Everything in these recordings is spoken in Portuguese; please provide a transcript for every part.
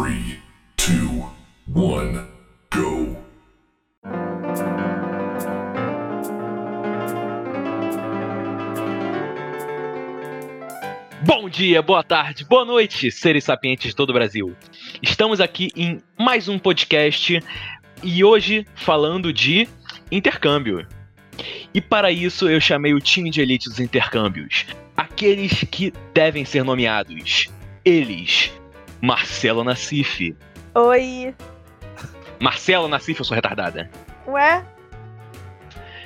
Three, two, one, go. Bom dia, boa tarde, boa noite, seres sapientes de todo o Brasil. Estamos aqui em mais um podcast e hoje falando de intercâmbio. E para isso eu chamei o time de elite dos intercâmbios, aqueles que devem ser nomeados. Eles, Marcelo Nassif. Oi. Marcelo Nassif, eu sou retardada. Ué?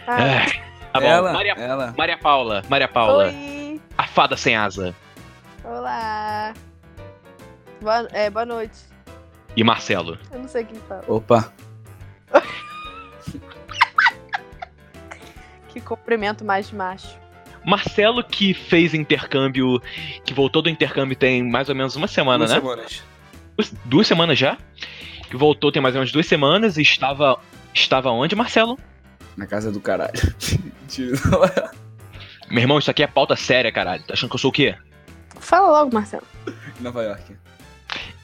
Ah, É, tá bom. ela, Maria, ela. Maria Paula, Maria Paula, Oi. a fada sem asa. Olá. Boa, é, boa noite. E Marcelo. Eu não sei quem fala. Opa, Que cumprimento mais macho. Marcelo que fez intercâmbio, que voltou do intercâmbio tem mais ou menos uma semana, duas né? semanas. Duas, duas semanas já. Que voltou tem mais ou menos duas semanas e estava. Estava onde, Marcelo? Na casa do caralho. Mentira. Meu irmão, isso aqui é pauta séria, caralho. Tá achando que eu sou o quê? Fala logo, Marcelo. Nova York.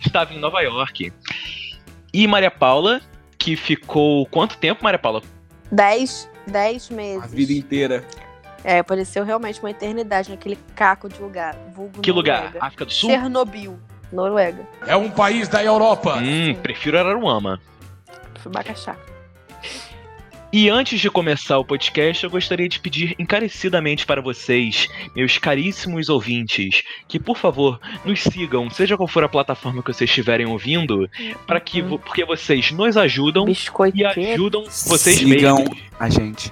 Estava em Nova York. E Maria Paula, que ficou. Quanto tempo, Maria Paula? Dez, dez meses. A vida inteira. É, pareceu realmente uma eternidade naquele caco de lugar. Vulgo Que lugar? Noruega. África do Sul? Chernobyl, Noruega. É um país da Europa. Hum, prefiro Araruama. Fui bacaxá. E antes de começar o podcast, eu gostaria de pedir encarecidamente para vocês, meus caríssimos ouvintes, que por favor nos sigam, seja qual for a plataforma que vocês estiverem ouvindo, para que porque vocês nos ajudam e ajudam vocês Sigam mesmos. a gente.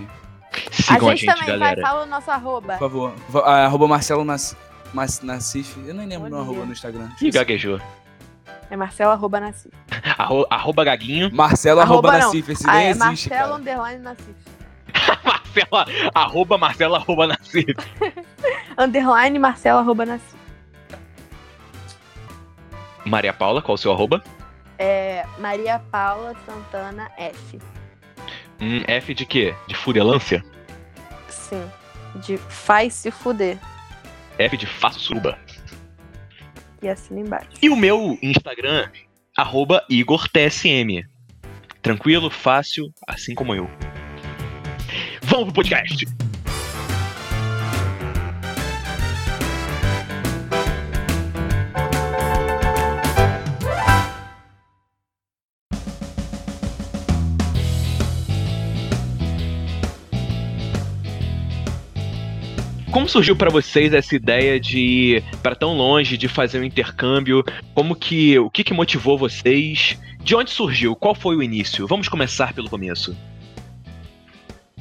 Sigam a a gente, gente, também galera. vai, fala o nosso arroba. Por favor. Ah, Arroba Marcelo Nas, Mas, Nassif. Eu nem lembro meu arroba no Instagram. Ih, gaguejou. É Marcelo arroba Nassif. Arro, arroba gaguinho. Marcelo arroba, Arroba. Nassif. Esse Ah, nem é existe, Marcelo cara. underline Nassif. Marcela, arroba Marcela, arroba Nassif. Underline Marcelo arroba Nassif. Maria Paula, qual o seu arroba? É Maria Paula Santana F. Hum, F de quê? De fudelância? Sim. De faz se fuder. F de faço suruba. E assina embaixo. E o meu Instagram, arroba IgorTSM. Tranquilo, fácil, assim como eu. Vamos pro podcast! Como surgiu pra vocês essa ideia de ir para tão longe, de fazer um intercâmbio? Como que, o que, que motivou vocês? De onde surgiu? Qual foi o início? Vamos começar pelo começo.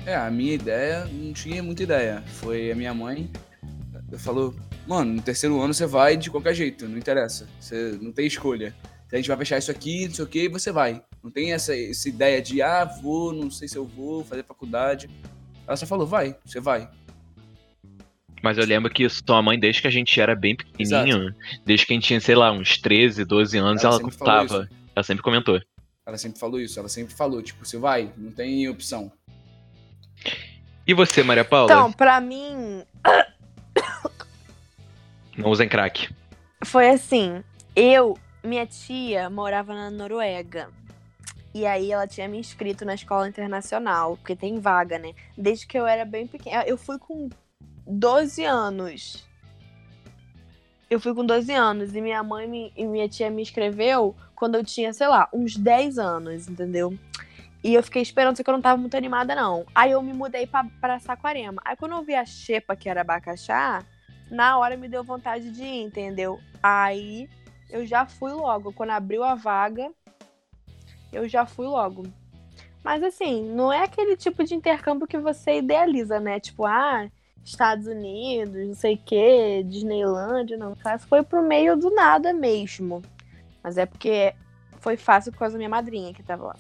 É, a minha ideia, não tinha muita ideia. Foi a minha mãe. Falou, mano, no terceiro ano você vai de qualquer jeito, não interessa. Você não tem escolha. A gente vai fechar isso aqui, não sei o que, e você vai. Não tem essa, essa ideia de, ah, vou, não sei se eu vou, fazer faculdade. Ela só falou, vai, você vai. Mas eu lembro que sua mãe, desde que a gente era bem pequenininho, desde que a gente tinha, sei lá, uns 13, 12 anos, Ela ela, contava. Ela sempre comentou. Ela sempre falou isso, ela sempre falou, tipo, você vai, não tem opção. E você, Maria Paula? Então, pra mim, Não usem crack. foi assim. Eu, minha tia morava na Noruega. E aí ela tinha me inscrito na escola internacional, porque tem vaga, né? Desde que eu era bem pequena. Eu fui com 12 anos. Eu fui com 12 anos e minha mãe me- e minha tia me inscreveu quando eu tinha, sei lá, uns 10 anos, entendeu? E eu fiquei esperando, só que eu não tava muito animada, não. Aí eu me mudei pra, pra Saquarema. Aí quando eu vi a xepa, que era abacaxá, na hora me deu vontade de ir, entendeu? Aí eu já fui logo. Quando abriu a vaga, eu já fui logo. Mas assim, não é aquele tipo de intercâmbio que você idealiza, né? Tipo, ah, Estados Unidos, não sei o quê, Disneylândia, não. Foi pro meio do nada mesmo. Mas é porque foi fácil por causa da minha madrinha que tava lá.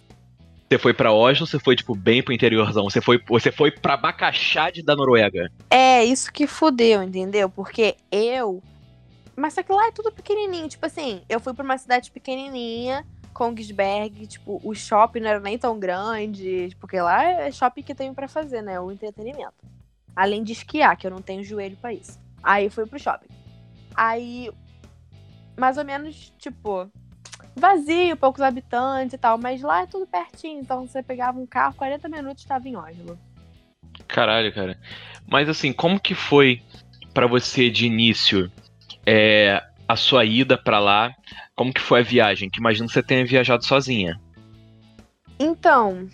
Você foi pra Oslo, você foi, tipo, bem pro interiorzão. Você foi, você foi pra Abacaxade da Noruega. É, isso que fudeu, entendeu? Porque eu. Mas só que lá é tudo pequenininho. Tipo assim, eu fui pra uma cidade pequenininha, Kongsberg. Tipo, o shopping não era nem tão grande. Porque lá é shopping que tem pra fazer, né? O entretenimento. Além de esquiar, que eu não tenho joelho pra isso. Aí fui pro shopping. Aí. Mais ou menos, tipo. vazio, poucos habitantes e tal, mas lá é tudo pertinho, então você pegava um carro, 40 minutos estava em Oslo. Caralho, cara. Mas assim, como que foi pra você de início é, a sua ida pra lá? Como que foi a viagem? Que imagino que você tenha viajado sozinha. Então,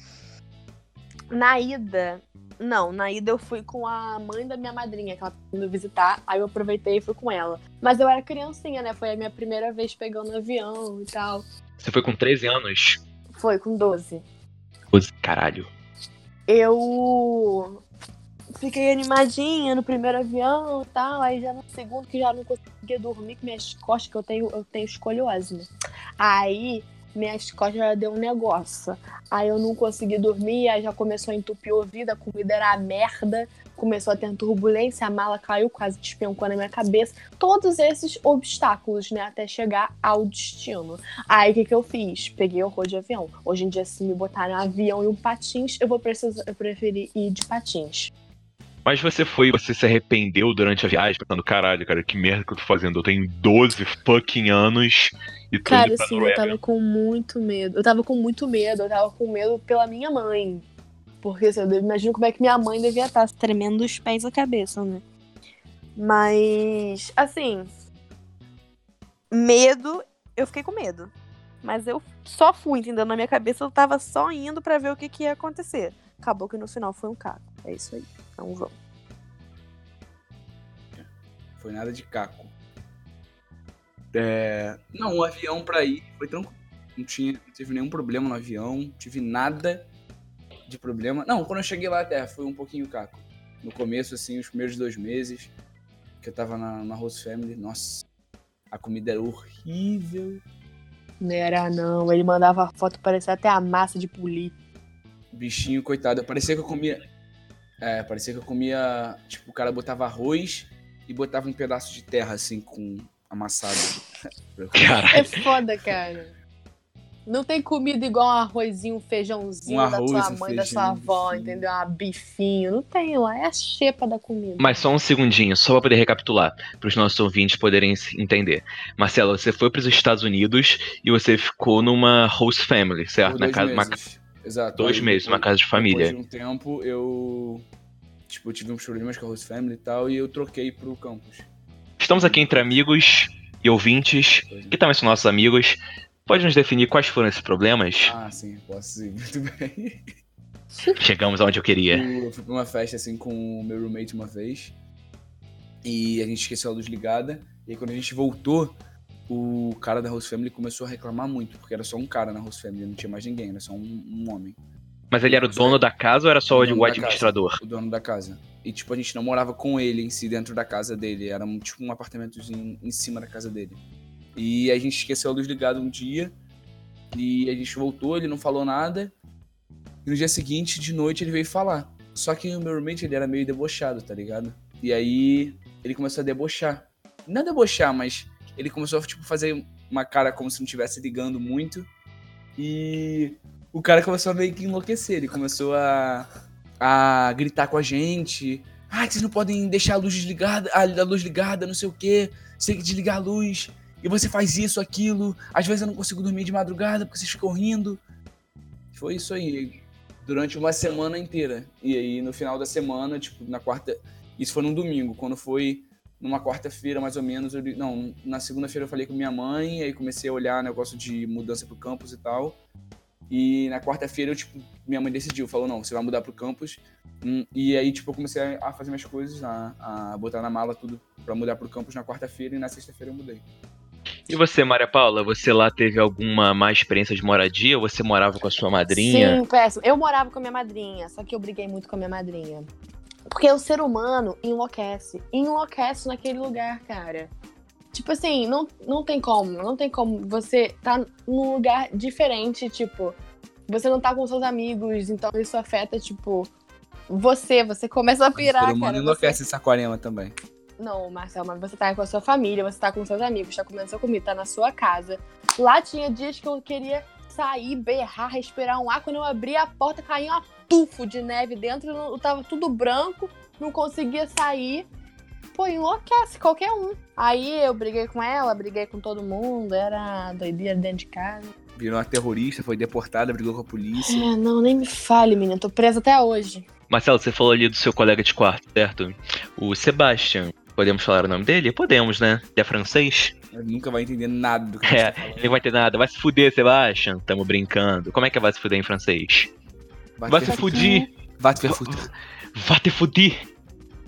na ida, não, na ida eu fui com a mãe da minha madrinha, que ela tava indo visitar, aí eu aproveitei e fui com ela. Mas eu era criancinha, né? Foi a minha primeira vez pegando avião e tal. Você foi com 13 anos? Foi com 12. Doze, Caralho. Eu fiquei animadinha no primeiro avião e tal, aí já no segundo que já não conseguia dormir com minhas costas, que eu tenho, eu tenho escoliose, né? Aí minhas costas já deu um negócio. Aí eu não consegui dormir, aí já começou a entupir ouvido, a comida era merda, começou a ter turbulência, a mala caiu, quase despencou na minha cabeça. Todos esses obstáculos, né, até chegar ao destino. Aí o que, que eu fiz? Peguei horror de avião. Hoje em dia, se me botar no avião e um patins, eu vou precisar, eu ir de patins. Mas você foi, você se arrependeu durante a viagem, pensando, caralho, cara, que merda que eu tô fazendo? Eu tenho 12 fucking anos e tô Cara, assim, eu tava com muito medo. Eu tava com muito medo, eu tava com medo pela minha mãe. Porque assim, eu imagino como é que minha mãe devia estar tremendo dos pés à cabeça, né? Mas, assim. Medo, eu fiquei com medo. Mas eu só fui, entendeu? Na minha cabeça eu tava só indo pra ver o que, que ia acontecer. Acabou que no final foi um caco. É isso aí. Então vamos. Foi nada de caco. É... Não, o avião pra ir foi tranquilo. Não, tinha, não teve nenhum problema no avião, não tive nada de problema. Não, quando eu cheguei lá até foi um pouquinho caco. No começo, assim, os primeiros dois meses que eu tava na, na Host Family, nossa, a comida era horrível. Não era, não. Ele mandava foto, parecia até a massa de polir. Bichinho, coitado. Parecia que eu comia. É, parecia que eu comia. Tipo, o cara botava arroz e botava um pedaço de terra, assim, com amassado. Caralho. É foda, cara. Não tem comida igual um arrozinho, um feijãozinho Um da arroz, sua um mãe, da sua feijão, avó, sim. entendeu? Ah, bifinho. Não tem lá. É a xepa da comida. Mas só um segundinho, só pra poder recapitular, para os nossos ouvintes poderem se entender. Marcelo, você foi pros Estados Unidos e você ficou numa host family, certo? Por Na casa, uma- meses. Exato. dois Aí, meses, uma depois- casa de família. Depois de um tempo, eu. Tipo, eu tive uns problemas com a host family e tal, e eu troquei pro campus. Estamos aqui entre amigos e ouvintes, que também são nossos amigos. Pode nos definir quais foram esses problemas? Ah, sim, posso sim, muito bem. Chegamos aonde eu queria. Eu fui pra uma festa assim com o meu roommate uma vez. E a gente esqueceu a luz ligada. E aí quando a gente voltou, o cara da host family começou a reclamar muito, porque era só um cara na host family, não tinha mais ninguém, era só um, um homem. Mas ele era o dono da casa ou era só O o, administrador? o dono da casa. E, tipo, a gente não morava com ele em si dentro da casa dele. Era, tipo, um apartamentozinho em cima da casa dele. E a gente esqueceu a luz ligada um dia. E a gente voltou, ele não falou nada. E no dia seguinte, de noite, ele veio falar. Só que o meu roommate, ele era meio debochado, tá ligado? E aí, ele começou a debochar. Não é debochar, mas ele começou a, tipo, fazer uma cara como se não estivesse ligando muito. E o cara começou a meio que enlouquecer. Ele começou a, a gritar com a gente. Ah, vocês não podem deixar a luz desligada, a luz ligada, não sei o quê. Você tem que desligar a luz. E você faz isso, aquilo. Às vezes eu não consigo dormir de madrugada porque vocês ficam rindo. Foi isso aí. Durante uma semana inteira. E aí, no final da semana, tipo, na quarta. Isso foi num domingo. Quando foi numa quarta-feira, mais ou menos. Eu, não, na segunda-feira eu falei com minha mãe. Aí comecei a olhar negócio de mudança pro campus e tal. E na quarta-feira, eu, tipo, minha mãe decidiu, falou, não, você vai mudar pro campus. Hum, E aí, tipo, eu comecei a fazer minhas coisas, a, a botar na mala tudo pra mudar pro campus na quarta-feira e na sexta-feira eu mudei. E você, Maria Paula, você lá teve alguma má experiência de moradia? Ou você morava com a sua madrinha? Sim, péssimo. Eu morava com a minha madrinha, só que eu briguei muito com a minha madrinha. Porque o ser humano enlouquece. Enlouquece naquele lugar, cara. Tipo assim, não, não tem como. Não tem como você tá num lugar diferente, tipo. Você não tá com seus amigos, então isso afeta, tipo. Você, você começa a pirar, o ser humano cara. Você- enlouquece em Saquarema também. Não, Marcel, mas você tá com a sua família, você tá com seus amigos, tá comendo sua comida, tá na sua casa. Lá tinha dias que eu queria sair, berrar, respirar um ar. Quando eu abria a porta, caía um tufo de neve dentro, não- tava tudo branco, não conseguia sair. Pô, enlouquece qualquer um. Aí eu briguei com ela, briguei com todo mundo, era doideira dentro de casa. Virou uma terrorista, foi deportada, brigou com a polícia. É, não, nem me fale, menina, tô presa até hoje. Marcelo, você falou ali do seu colega de quarto, certo? O Sebastian. Podemos falar o nome dele? Podemos, né? Ele é francês? Ele nunca vai entender nada do que É, você tá falando. ele não vai ter nada. Vai se fuder, Sebastian. Tamo brincando. Como é que é vai se fuder em francês? Vai se fudir. Vai te verfuter. Vai te fudir.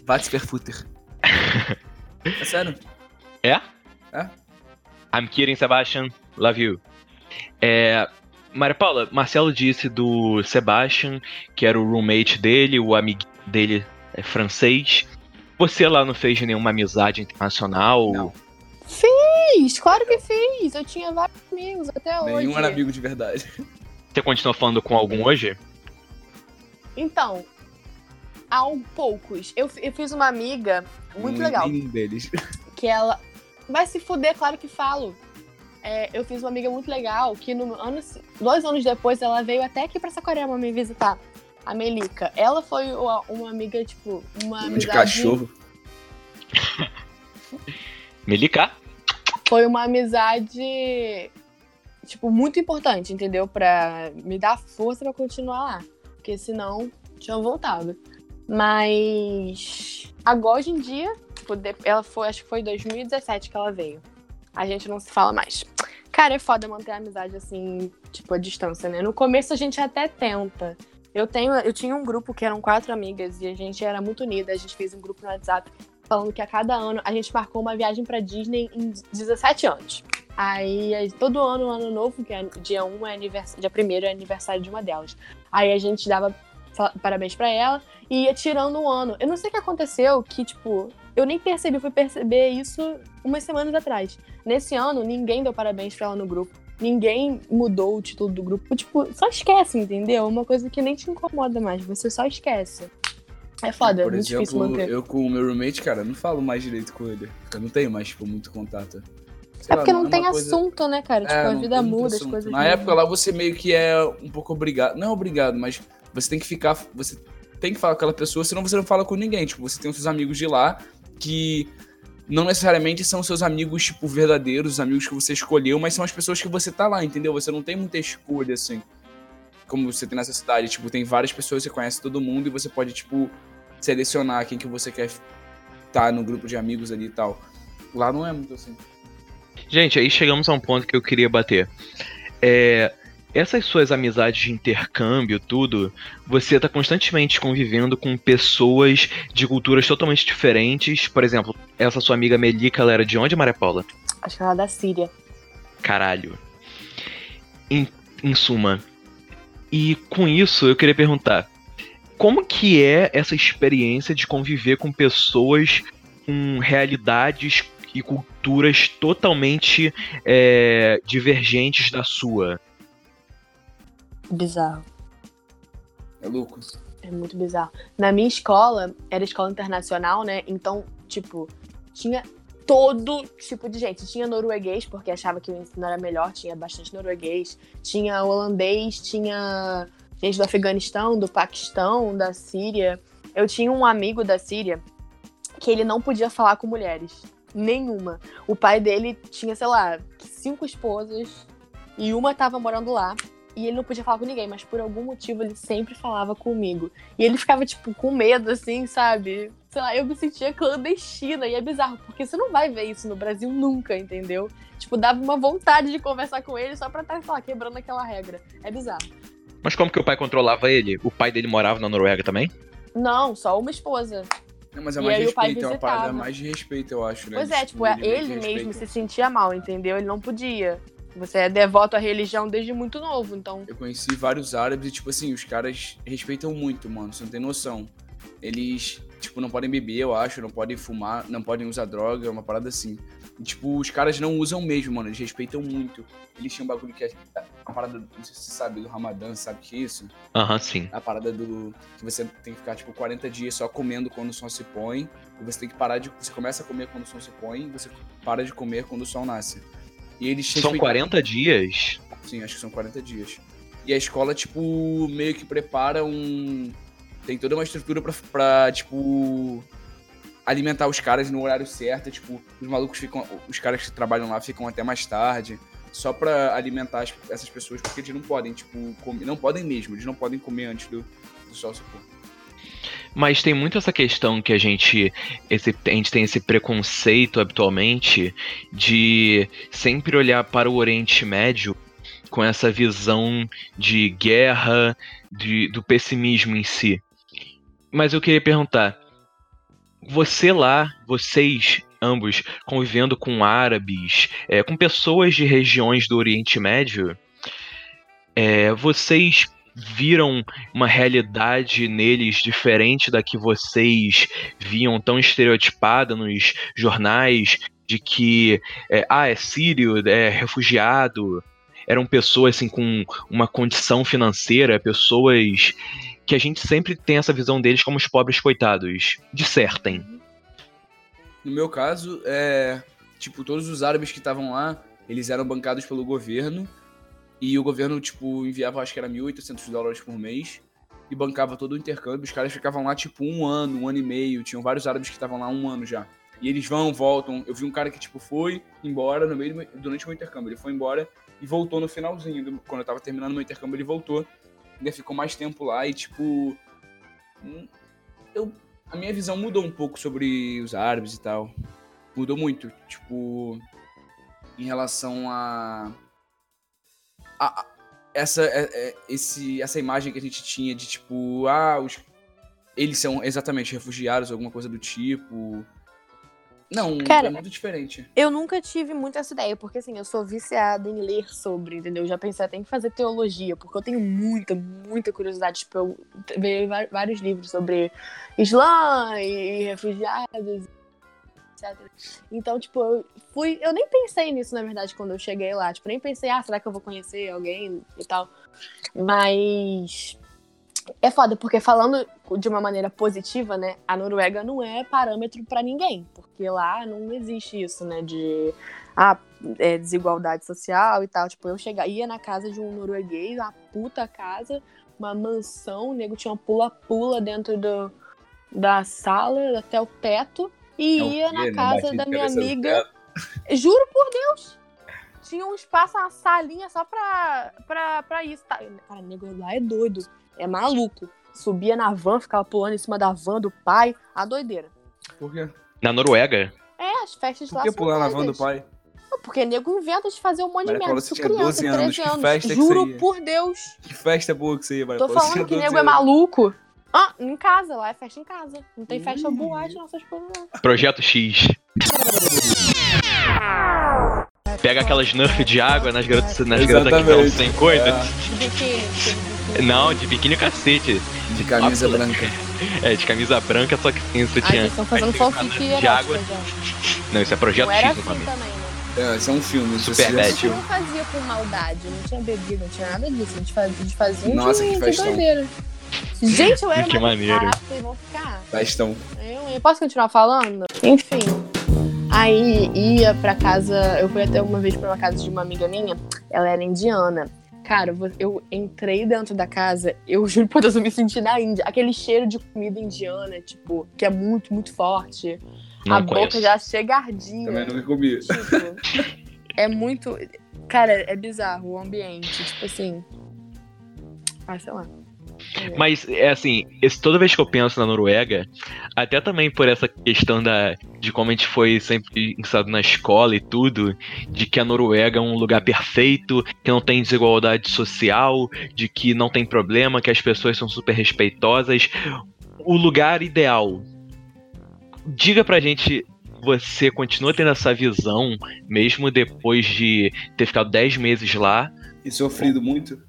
Vai te verfuter. É sério? É? É. I'm kidding, Sebastian. Love you. É. Maria Paula, Marcelo disse do Sebastian, que era o roommate dele, o amigo dele é francês. Você lá não fez nenhuma amizade internacional? Não. Fiz, claro que fiz. Eu tinha vários amigos até hoje. Nenhum era amigo de verdade. Você continua falando com algum hoje? Então, há um poucos. Eu, eu fiz uma amiga muito Nenhum- legal. Nenhum deles. que ela vai se fuder, claro que falo. É, eu fiz uma amiga muito legal que no ano, dois anos depois ela veio até aqui pra Saquarema me visitar. A Melica. Ela foi uma, uma amiga, tipo, uma de cachorro. Melika? Foi uma amizade, tipo, muito importante, entendeu? Pra me dar força pra continuar lá. Porque senão tinha voltado. Mas agora hoje em dia, tipo, ela foi, acho que foi em 2017 que ela veio. A gente não se fala mais. Cara, é foda manter a amizade assim, tipo, a distância, né? No começo a gente até tenta. Eu tenho, eu tinha um grupo que eram quatro amigas e a gente era muito unida. A gente fez um grupo no WhatsApp falando que a cada ano a gente marcou uma viagem pra Disney em 17 anos. Aí aí, todo ano, ano novo, que é dia 1 é aniversário, dia 1 é aniversário de uma delas. Aí a gente dava parabéns pra ela e ia tirando um ano. Eu não sei o que aconteceu, que tipo, eu nem percebi, fui perceber isso umas semanas atrás. Nesse ano, ninguém deu parabéns pra ela no grupo. Ninguém mudou o título do grupo. Tipo, só esquece, entendeu? Uma coisa que nem te incomoda mais. Você só esquece. É foda, é Por difícil exemplo, manter. eu com o meu roommate, cara, não falo mais direito com ele. Eu não tenho mais, tipo, muito contato. É lá, porque não é tem coisa- assunto, né, cara? Tipo, É, a vida muda, as coisas Na mudam. época lá você meio que é um pouco obrigado. Não é obrigado, mas você tem que ficar. Você tem que falar com aquela pessoa, senão você não fala com ninguém. Tipo, você tem os seus amigos de lá que não necessariamente são seus amigos, tipo, verdadeiros, os amigos que você escolheu, mas são as pessoas que você tá lá, entendeu? Você não tem muita escolha, assim. Como você tem nessa cidade. Tipo, tem várias pessoas, você conhece todo mundo e você pode, tipo, selecionar quem que você quer estar no grupo de amigos ali e tal. Lá não é muito assim. Gente, aí chegamos a um ponto que eu queria bater. É, essas suas amizades de intercâmbio, tudo, você tá constantemente convivendo com pessoas de culturas totalmente diferentes. Por exemplo, essa sua amiga Melika, ela era de onde, Maria Paula? Acho que ela é da Síria. Caralho. Em, em suma. E com isso eu queria perguntar: como que é essa experiência de conviver com pessoas com realidades e culturas totalmente é, divergentes da sua? Bizarro. É louco. É muito bizarro. Na minha escola, era escola internacional, né? Então, tipo, tinha todo tipo de gente. Tinha norueguês, porque achava que o ensino era melhor, tinha bastante norueguês. Tinha holandês, tinha gente do Afeganistão, do Paquistão, da Síria. Eu tinha um amigo da Síria que ele não podia falar com mulheres. Nenhuma. O pai dele tinha, sei lá, cinco esposas e uma tava morando lá. E ele não podia falar com ninguém, mas por algum motivo ele sempre falava comigo. E ele ficava, tipo, com medo, assim, sabe? Sei lá, eu me sentia clandestina. E é bizarro, porque você não vai ver isso no Brasil nunca, entendeu? Tipo, dava uma vontade de conversar com ele só pra estar, sei lá, quebrando aquela regra. É bizarro. Mas como que o pai controlava ele? O pai dele morava na Noruega também? Não, só uma esposa. Não, mas é mais respeito, é uma parada mais de respeito, eu acho, né? Pois é, tipo, é- que ele mesmo se sentia mal, entendeu? Ele não podia. Você é devoto à religião desde muito novo, então. Eu conheci vários árabes e, tipo assim, os caras respeitam muito, mano. Você não tem noção. Eles, tipo, não podem beber, eu acho, não podem fumar, não podem usar droga, é uma parada assim. E, tipo, os caras não usam mesmo, mano. Eles respeitam muito. Eles tinham um bagulho que é a parada, não sei se você sabe, do Ramadã, sabe o que é isso? Aham, sim. A parada do. que você tem que ficar, tipo, 40 dias só comendo quando o sol se põe. E você tem que parar de. Você começa a comer quando o sol se põe e você para de comer quando o sol nasce. E eles São respeitam- 40 dias. Sim, acho que são 40 dias. E a escola, tipo, meio que prepara um. Tem toda uma estrutura pra, pra tipo. Alimentar os caras no horário certo. Tipo, os malucos ficam. Os caras que trabalham lá ficam até mais tarde. Só pra alimentar as- essas pessoas, porque eles não podem, tipo, comer. Não podem mesmo, eles não podem comer antes do, do sol se pôr. Mas tem muito essa questão que a gente, esse, a gente tem esse preconceito habitualmente de sempre olhar para o Oriente Médio com essa visão de guerra, de, do pessimismo em si. Mas eu queria perguntar, você lá, vocês ambos convivendo com árabes, é, com pessoas de regiões do Oriente Médio, é, vocês viram uma realidade neles diferente da que vocês viam tão estereotipada nos jornais de que é, ah é sírio é refugiado? Eram pessoas assim com uma condição financeira pessoas que a gente sempre tem essa visão deles como os pobres coitados dissertem No meu caso, é. Tipo, todos os árabes que estavam lá, eles eram bancados pelo governo. E o governo, tipo, enviava, acho que era 1.800 dólares por mês. E bancava todo o intercâmbio. Os caras ficavam lá, tipo, um ano, um ano e meio. Tinham vários árabes que estavam lá um ano já. E eles vão, voltam. Eu vi um cara que, tipo, foi embora no meio do durante o meu intercâmbio. Ele foi embora e voltou no finalzinho. do- quando eu tava terminando meu intercâmbio, ele voltou. Ainda ficou mais tempo lá e, tipo. hum, Eu, a minha visão mudou um pouco sobre os árabes e tal. Mudou muito. Tipo. Em relação a. a- essa, é- é- esse, essa imagem que a gente tinha de, tipo, ah, os, eles são exatamente refugiados, alguma coisa do tipo. Não, Cara, é muito diferente. Eu nunca tive muito essa ideia, porque assim, eu sou viciada em ler sobre, entendeu? Eu já pensei até em fazer teologia, porque eu tenho muita, muita curiosidade. Tipo, eu vejo vários livros sobre Islã e refugiados, etc. Então, tipo, eu fui. Eu nem pensei nisso, na verdade, quando eu cheguei lá. Tipo, nem pensei, ah, será que eu vou conhecer alguém e tal. Mas. É foda, porque falando de uma maneira positiva, né? A Noruega não é parâmetro pra ninguém. Porque lá não existe isso, né? De ah, é, desigualdade social e tal. Tipo, eu chega, ia na casa de um norueguês, uma puta casa, uma mansão, o nego tinha uma pula-pula dentro do, da sala até o teto. E É o ia na casa da minha amiga. Juro por Deus! Tinha um espaço, uma salinha só pra, pra, pra isso. Tá? Cara, o nego lá é doido. É maluco. Subia na van, ficava pulando em cima da van do pai. A doideira. Por quê? na Noruega É, as festas Por lá que são pular na van do pai? Não, Porque nego inventa de fazer um monte de Maria merda. Isso você tinha criança, 12 anos, 13 que anos. festa que Juro você ia? por Deus. Que festa boa que você ia, Maria Tô falando que 12 nego é maluco. Ah, em casa, lá é festa em casa. Não tem festa Ih. boate, não, essas coisas não. Projeto X. Pega aquelas nerf de água nas garotas, nas garotas que estão Exatamente. sem coisa. É. Não, de biquíni cacete. de camisa Absoluto. branca. É, de camisa branca, só que sem sutiã. vocês estão fazendo fanfic de água. erótica já. Não, isso é Projeto X no assim né? É, esse é um filme. Super já bad. A gente não fazia com maldade, não tinha bebida, não tinha nada disso. A gente fazia, a gente fazia Nossa, de, que festão. doideira. Gente, eu era Que uma... maneiro. Caraca, vocês vão ficar. Festão. Eu, eu posso continuar falando? Enfim. Aí ia pra casa. Eu fui até uma vez pra uma casa de uma amiga minha. Ela era indiana. Cara, eu- entrei dentro da casa, eu juro por Deus, eu me senti na Índia. Aquele cheiro de comida indiana, tipo, que é muito, muito forte. Não a conheço. boca já chega ardia. Também nunca comi. Tipo, é muito. Cara, é bizarro o ambiente. Tipo assim. Ah, sei lá. Mas, é assim, esse, toda vez que eu penso na Noruega, até também por essa questão da, de como a gente foi sempre ensinado na escola e tudo, de que a Noruega é um lugar perfeito, que não tem desigualdade social, de que não tem problema, que as pessoas são super respeitosas. O lugar ideal. Diga pra gente, você continua tendo essa visão, mesmo depois de ter ficado 10 meses lá? E sofrido muito.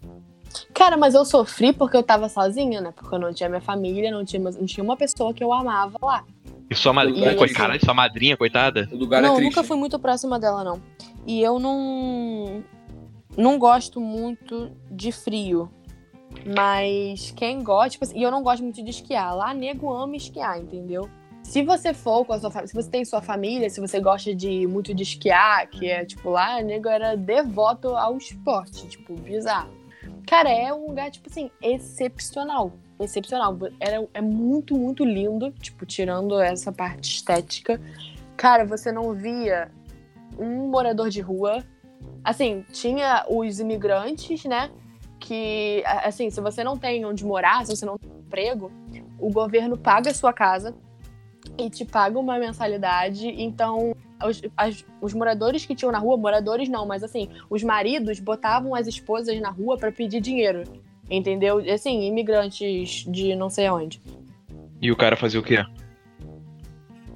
Cara, mas eu sofri porque eu tava sozinha, né? Porque eu não tinha minha família, não tinha, não tinha uma pessoa que eu amava lá. E sua madrinha, E- coi- caralho, sua madrinha, coitada? O lugar não, é eu triste. nunca fui muito próxima dela, não. E eu não. Não gosto muito de frio. Mas quem gosta, tipo assim, e eu não gosto muito de esquiar. Lá, nego ama esquiar, entendeu? Se você for com a sua família, se você tem sua família, se você gosta de muito de esquiar, que é tipo lá, nego era devoto ao esporte, tipo, bizarro. Cara, é um lugar, tipo assim, excepcional. excepcional. Era, é muito, muito lindo, tipo, tirando essa parte estética. Cara, você não via um morador de rua. Assim, tinha os imigrantes, né? Que, assim, se você não tem onde morar, se você não tem emprego, o governo paga a sua casa e te paga uma mensalidade. Então, os, as, os moradores que tinham na rua, moradores não, mas assim, os maridos botavam as esposas na rua para pedir dinheiro. Entendeu? Assim, imigrantes de não sei onde. E o cara fazia o quê?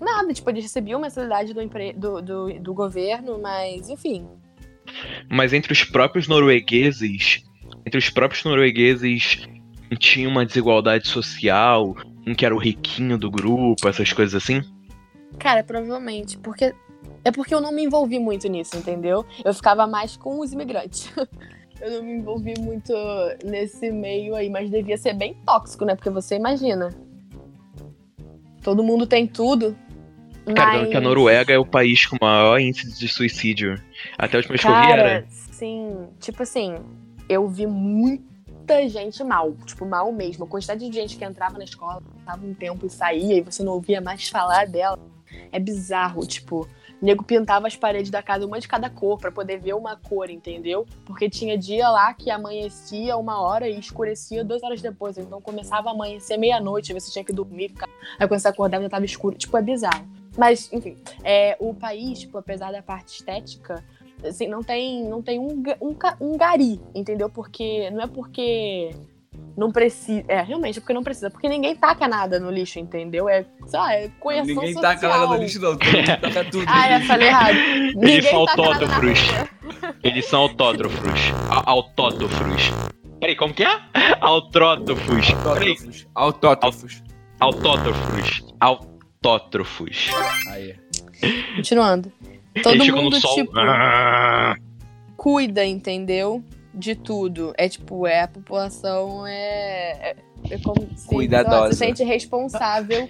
Nada, tipo, eles recebiam mensalidade do, empre... do, do, do governo, mas enfim. Mas entre os próprios noruegueses, entre os próprios noruegueses tinha uma desigualdade social, um que era o riquinho do grupo, essas coisas assim? Cara, provavelmente, porque é porque eu não me envolvi muito nisso, entendeu? Eu ficava mais com os imigrantes. eu não me envolvi muito nesse meio aí, mas devia ser bem tóxico, né? Porque você imagina. Todo mundo tem tudo, Cara, Mas... que a Noruega é o país com o maior índice de suicídio. Até a última vez que eu vi Cara, era. sim. Tipo assim, eu vi muita gente mal. Tipo, mal mesmo. A quantidade de gente que entrava na escola, passava um tempo e saía e você não ouvia mais falar dela. É bizarro, tipo. O nego pintava as paredes da casa uma de cada cor pra poder ver uma cor, entendeu? Porque tinha dia lá que amanhecia uma hora e escurecia duas horas depois. Então começava a amanhecer meia-noite, você tinha que dormir, ficar... aí quando você acordava já tava escuro. Tipo, é bizarro. Mas, enfim, é, o país, tipo, apesar da parte estética, assim, não tem, não tem um, um, um gari, entendeu? Porque não é porque não precisa. É, realmente, é porque não precisa. Porque ninguém taca nada no lixo, entendeu? É, sei lá, é coerção Ninguém social. taca nada no lixo, não. Taca tudo. Ah, eu falei errado. Ninguém são taca nada na autótrofos. rua. Eles são autótrofos. A- Autótrofos. Peraí, como que é? Autrótrofos. Autótrofos. Autótrofos. Autótrofos. Autótrofos. Aí. Continuando. Todo Eles ficam mundo, sol. tipo, Ah. cuida, entendeu? De tudo. É tipo, é a população é. é, é como se, Cuidadosa. se sente responsável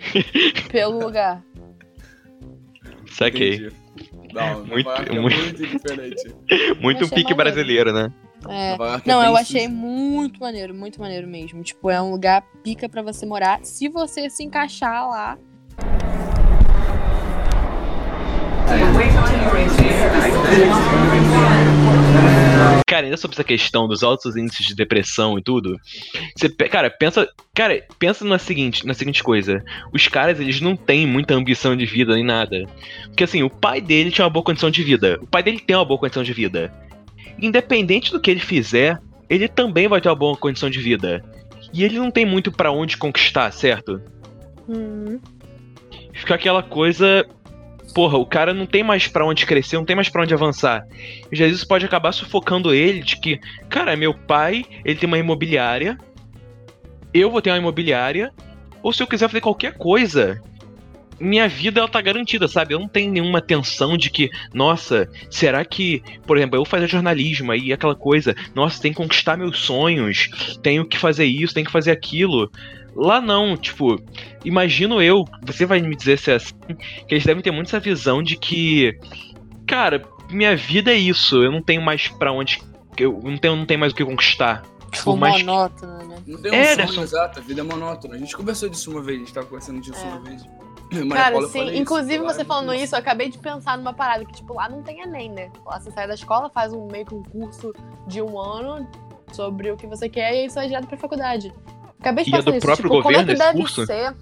pelo lugar. Saquei. Não, Muito- é muito- muito diferente. Muito um pique maneiro. brasileiro, né? É. É Não, eu achei muito maneiro, muito maneiro mesmo. Tipo, é um lugar pica pra você morar, se você se encaixar lá. Cara, ainda sobre essa questão dos altos índices de depressão e tudo, você, cara, pensa, cara, pensa na seguinte, na seguinte coisa. Os caras, eles não têm muita ambição de vida nem nada. Porque assim, o pai dele tinha uma boa condição de vida. O pai dele tem uma boa condição de vida. Independente do que ele fizer, ele também vai ter uma boa condição de vida. E ele não tem muito pra onde conquistar, certo? Hum, Fica aquela coisa. Porra, o cara não tem mais pra onde crescer, não tem mais pra onde avançar. E já isso pode acabar sufocando ele de que, cara, meu pai, ele tem uma imobiliária, eu vou ter uma imobiliária, ou se eu quiser fazer qualquer coisa, minha vida ela tá garantida, sabe? Eu não tenho nenhuma tensão de que, nossa, será que, por exemplo, eu fazer jornalismo aí aquela coisa, nossa, tem que conquistar meus sonhos, tenho que fazer isso, tenho que fazer aquilo. Lá não, tipo, imagino eu, você vai me dizer se é assim, que eles devem ter muito essa visão de que, cara, minha vida é isso, eu não tenho mais pra onde. Eu não tenho, não tenho mais o que conquistar. tipo, mais que- monótono, né? Não tem um É, sonho né, só- exato, a vida é monótona. A gente conversou disso uma vez, a gente tava conversando disso É. uma vez. Maria Cara, Paula sim, isso, inclusive lá você é falando isso, eu acabei de pensar numa parada que, tipo, lá não tem Enem, né? Lá você sai da escola, faz um meio que um curso de um ano sobre o que você quer e aí você vai direto pra faculdade. Acabei de E é do nisso, próprio tipo, como é governo que curso? ser.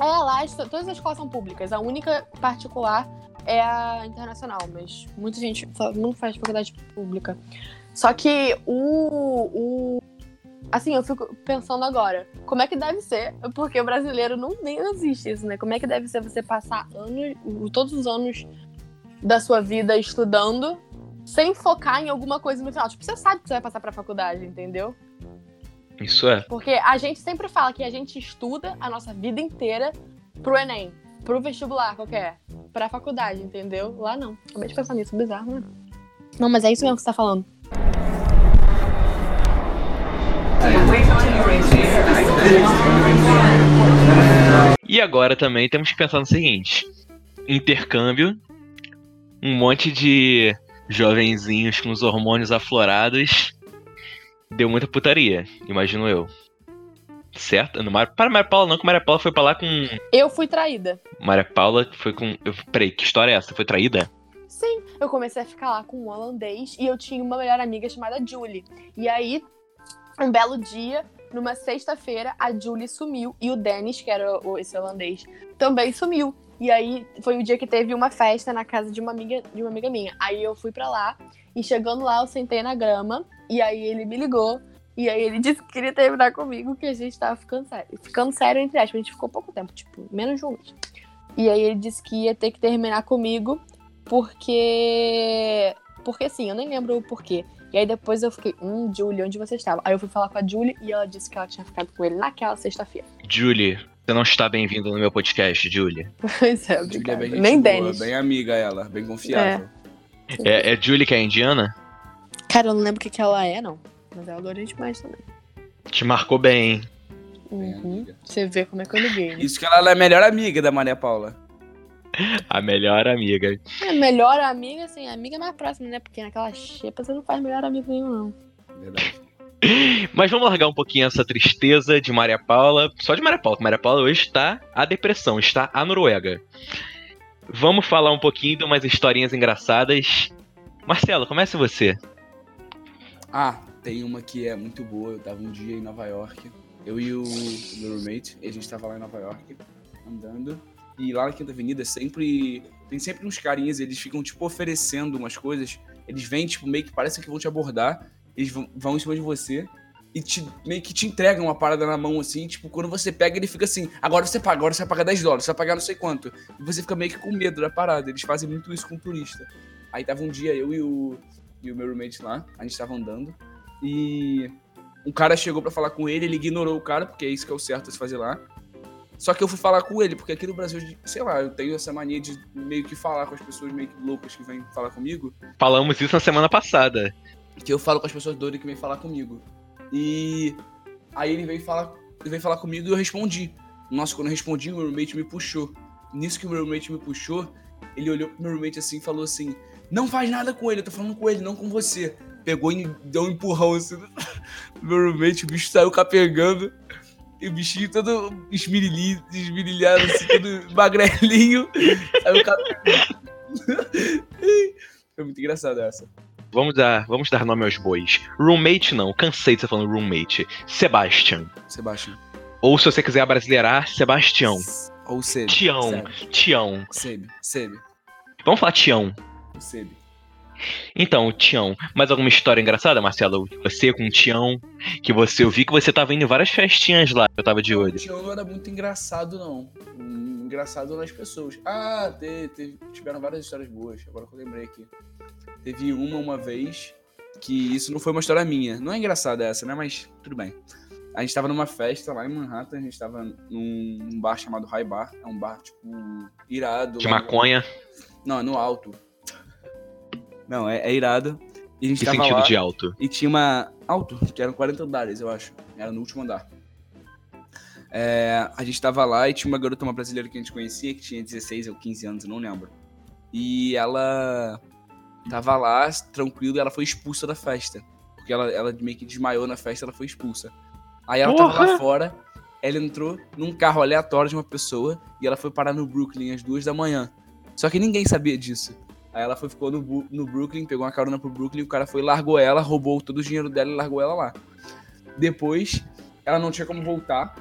É, lá as- todas as escolas são públicas. A única particular é a internacional, mas muita gente, mundo faz faculdade pública. Só que o, o Assim, eu fico pensando agora, como é que deve ser? Porque o brasileiro não nem existe isso, né? Como é que deve ser você passar anos, todos os anos da sua vida estudando, sem focar em alguma coisa no final? Tipo, você sabe que você vai passar pra faculdade, entendeu? Isso é. Porque a gente sempre fala que a gente estuda a nossa vida inteira pro Enem, pro vestibular qualquer, pra faculdade, entendeu? Lá não. Acabei de pensar nisso, bizarro, né? Não, mas é isso mesmo que você tá falando. E agora também temos que pensar no seguinte: intercâmbio, um monte de jovenzinhos com os hormônios aflorados, deu muita putaria, imagino eu. certo? No Mar... Para Maria Paula não, que Maria Paula foi pra lá com. Eu fui traída. Maria Paula foi com. Eu... Peraí, que história é essa? Foi traída? Sim, eu comecei a ficar lá com um holandês e eu tinha uma melhor amiga chamada Julie. E aí, um belo dia, numa sexta-feira, a Julie sumiu e o Dennis, que era o- esse holandês, também sumiu. E aí foi o dia que teve uma festa na casa de uma amiga, de uma amiga minha. Aí eu fui pra lá e chegando lá eu sentei na grama e aí ele me ligou e aí ele disse que queria terminar comigo, que a gente tava ficando sério. Ficando sério entre aspas, a gente ficou pouco tempo, tipo, menos de um mês. E aí ele disse que ia ter que terminar comigo porque. Porque assim, eu nem lembro o porquê. E aí depois eu fiquei, hum, Julie, onde você estava? Aí eu fui falar com a Julie e ela disse que ela tinha ficado com ele naquela sexta-feira. Julie, você não está bem-vindo no meu podcast, Julie. Pois é, Julia é bem Nem Dennis. bem amiga ela, bem confiável. É, é Julie que é indiana? Cara, eu não lembro o que, que ela é, não. Mas ela é do Oriente Mais também. Te marcou bem. Bem Uhum. Você vê como é que eu liguei, né? Isso que ela é a melhor amiga da Maria Paula. A melhor amiga. É, melhor amiga, assim, amiga mais próxima, né? Porque naquela xepa você não faz melhor amigo nenhum, não. Verdade. Mas vamos largar um pouquinho essa tristeza de Maria Paula. Só de Maria Paula, que Maria Paula hoje está a depressão, está a Noruega. Vamos falar um pouquinho de umas historinhas engraçadas. Marcelo, comece você. Ah, tem uma que é muito boa. Eu tava um dia em Nova York. Eu e o meu roommate, a gente tava lá em Nova York, andando. E lá na Quinta Avenida sempre. Tem sempre uns carinhas, eles ficam, tipo, oferecendo umas coisas. Eles vêm, tipo, meio que parecem que vão te abordar. Eles vão, em cima de você. E te, meio que te entregam uma parada na mão, assim. Tipo, quando você pega, ele fica assim: agora você paga, agora você vai pagar 10 dólares, você vai pagar não sei quanto. E você fica meio que com medo da parada. Eles fazem muito isso com o turista. Aí tava um dia eu e o, e o meu roommate lá, a gente tava andando. E um cara chegou pra falar com ele, ele ignorou o cara, porque é isso que é o certo a se fazer lá. Só que eu fui falar com ele, porque aqui no Brasil, sei lá, eu tenho essa mania de meio que falar com as pessoas meio que loucas que vêm falar comigo. Falamos isso na semana passada. Que eu falo com as pessoas doidas que vêm falar comigo. E aí ele veio falar, ele veio falar comigo e eu respondi. Nossa, quando eu respondi, o meu roommate me puxou. Nisso que o meu roommate me puxou, ele olhou pro meu roommate assim e falou assim: Não faz nada com ele, eu tô falando com ele, não com você. Pegou e deu um empurrão assim no meu roommate, o bicho saiu capengando. E o bichinho todo esmirilhado, esmirilhado, assim, todo magrelinho. Saiu capengando. Foi muito engraçado essa. Vamos dar, vamos dar nome aos bois. Roommate não, cansei de você falando roommate. Sebastian. Sebastião. Ou se você quiser abrasileirar, Sebastião. Ou Sebe. Tião. Sebe. Tião. Sebe. Sebe. Vamos falar Tião. Sebe. Então, Tião, mais alguma história engraçada, Marcelo? Você com o Tião, que você, eu vi que você tava indo em várias festinhas lá, eu tava de O olho. Tião não era muito engraçado, não. Engraçado nas pessoas. Ah, te- te- tiveram várias histórias boas, agora que eu lembrei aqui. Teve uma uma vez que isso não foi uma história minha. Não é engraçada essa, né? Mas tudo bem. A gente tava numa festa lá em Manhattan, a gente tava num, bar chamado High Bar. É um bar, tipo, irado. De lá maconha, Não, é no alto. Não, é, é irado. E a gente que tava sentido lá, de alto? e tinha uma. Alto, que eram 40 andares, eu acho. Era no último andar. É, a gente tava lá e tinha uma garota, uma brasileira que a gente conhecia, que tinha 16 ou 15 anos, eu não lembro. E ela tava lá, tranquilo, e ela foi expulsa da festa. Porque ela, ela meio que desmaiou na festa, ela foi expulsa. Aí ela tava Porra! lá fora, ela entrou num carro aleatório de uma pessoa e ela foi parar no Brooklyn às duas da manhã. Só que ninguém sabia disso. Aí ela foi, ficou no, no Brooklyn, pegou uma carona pro Brooklyn, o cara foi, largou ela, roubou todo o dinheiro dela e largou ela lá. Depois, ela não tinha como voltar.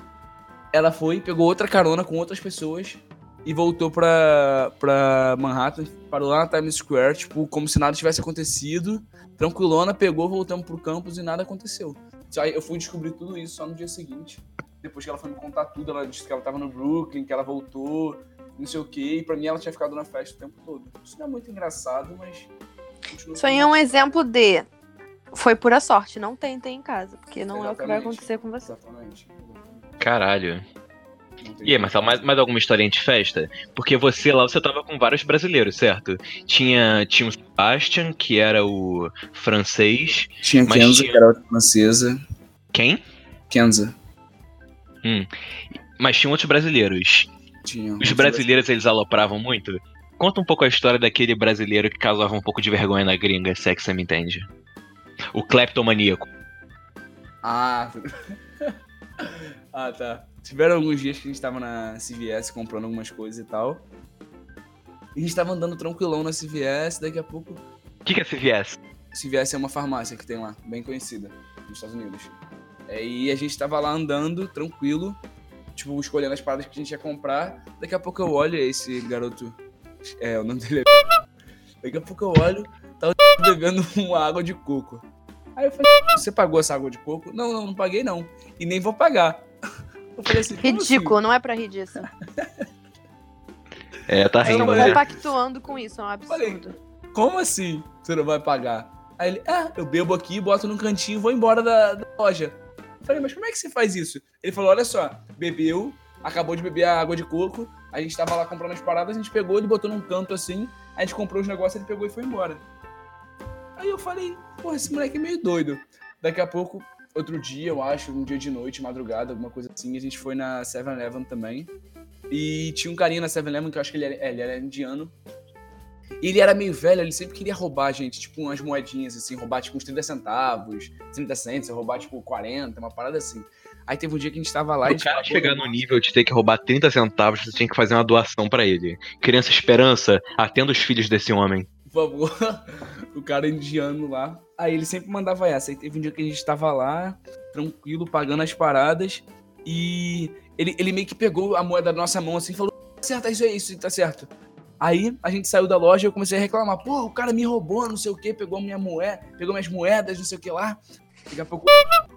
Ela foi, pegou outra carona com outras pessoas e voltou pra, pra Manhattan, parou lá na Times Square, tipo, como se nada tivesse acontecido. Tranquilona, pegou, voltamos pro campus e nada aconteceu. Só eu fui descobrir tudo isso só no dia seguinte. Depois que ela foi me contar tudo, ela disse que ela tava no Brooklyn, que ela voltou, não sei o quê. E pra mim ela tinha ficado na festa o tempo todo. Isso não é muito engraçado, mas. Isso aí é um exemplo de. Foi pura sorte, não tentem em casa, porque não é o que vai Exatamente. acontecer com você. Exatamente. Caralho. E aí, Marcelo, mais, mais alguma historinha de festa? Porque você lá, você tava com vários brasileiros, certo? Tinha, tinha o Sebastian, que era o francês. Tinha Mas Kenza, tinha- que era outra francesa. Quem? Kenza. Mas tinha outros brasileiros. Tinha. Os brasileiros, eles alopravam muito? Conta um pouco a história daquele brasileiro que causava um pouco de vergonha na gringa, se é que você me entende. O cleptomaníaco. Ah. Ah, tá. Tiveram alguns dias que a gente tava na CVS comprando algumas coisas e tal. E a gente tava andando tranquilão na CVS, daqui a pouco. O que, que é CVS? CVS é uma farmácia que tem lá, bem conhecida, nos Estados Unidos. É, e a gente tava lá andando, tranquilo, tipo, escolhendo as paradas que a gente ia comprar. Daqui a pouco eu olho esse garoto. É, o nome dele é. Daqui a pouco eu olho, tá o bebendo uma água de coco. Aí eu falei, você pagou essa água de coco? Não, não, não paguei não. E nem vou pagar. Eu falei assim, como Ridículo, não é pra rir disso. É, tá Aí eu rindo, falei- né? Compactuando com isso, é um Falei, absurdo. como assim você não vai pagar? Aí ele, ah, eu bebo aqui, boto num cantinho e vou embora da, da loja. Falei, mas como é que você faz isso? Ele falou, olha só, bebeu, acabou de beber a água de coco, a gente tava lá comprando as paradas, a gente pegou, ele botou num canto assim, a gente comprou os negócios, ele pegou e foi embora. Aí eu falei, porra, esse moleque é meio doido. Daqui a pouco, outro dia, eu acho, um dia de noite, madrugada, alguma coisa assim, a gente foi na 7-Eleven também. E tinha um carinha na 7-Eleven que eu acho que ele era, ele era indiano. E ele era meio velho, ele sempre queria roubar, gente, tipo, umas moedinhas, assim, roubar, tipo, uns 30 centavos, 30 cents, roubar, tipo, 40, uma parada assim. Aí teve um dia que a gente tava lá e O gente cara pagou- chegar no nível de ter que roubar 30 centavos, você tinha que fazer uma doação pra ele. Criança Esperança, atenda os filhos desse homem. por favor, o cara indiano lá. Aí ele sempre mandava essa. Aí teve um dia que a gente tava lá, tranquilo, pagando as paradas, e ele, ele meio que pegou a moeda da nossa mão assim e falou: tá certo, é isso aí, isso tá certo. Aí a gente saiu da loja e eu comecei a reclamar: pô, o cara me roubou, não sei o que, pegou minha moeda, pegou minhas moedas, não sei o que lá. Daqui a pouco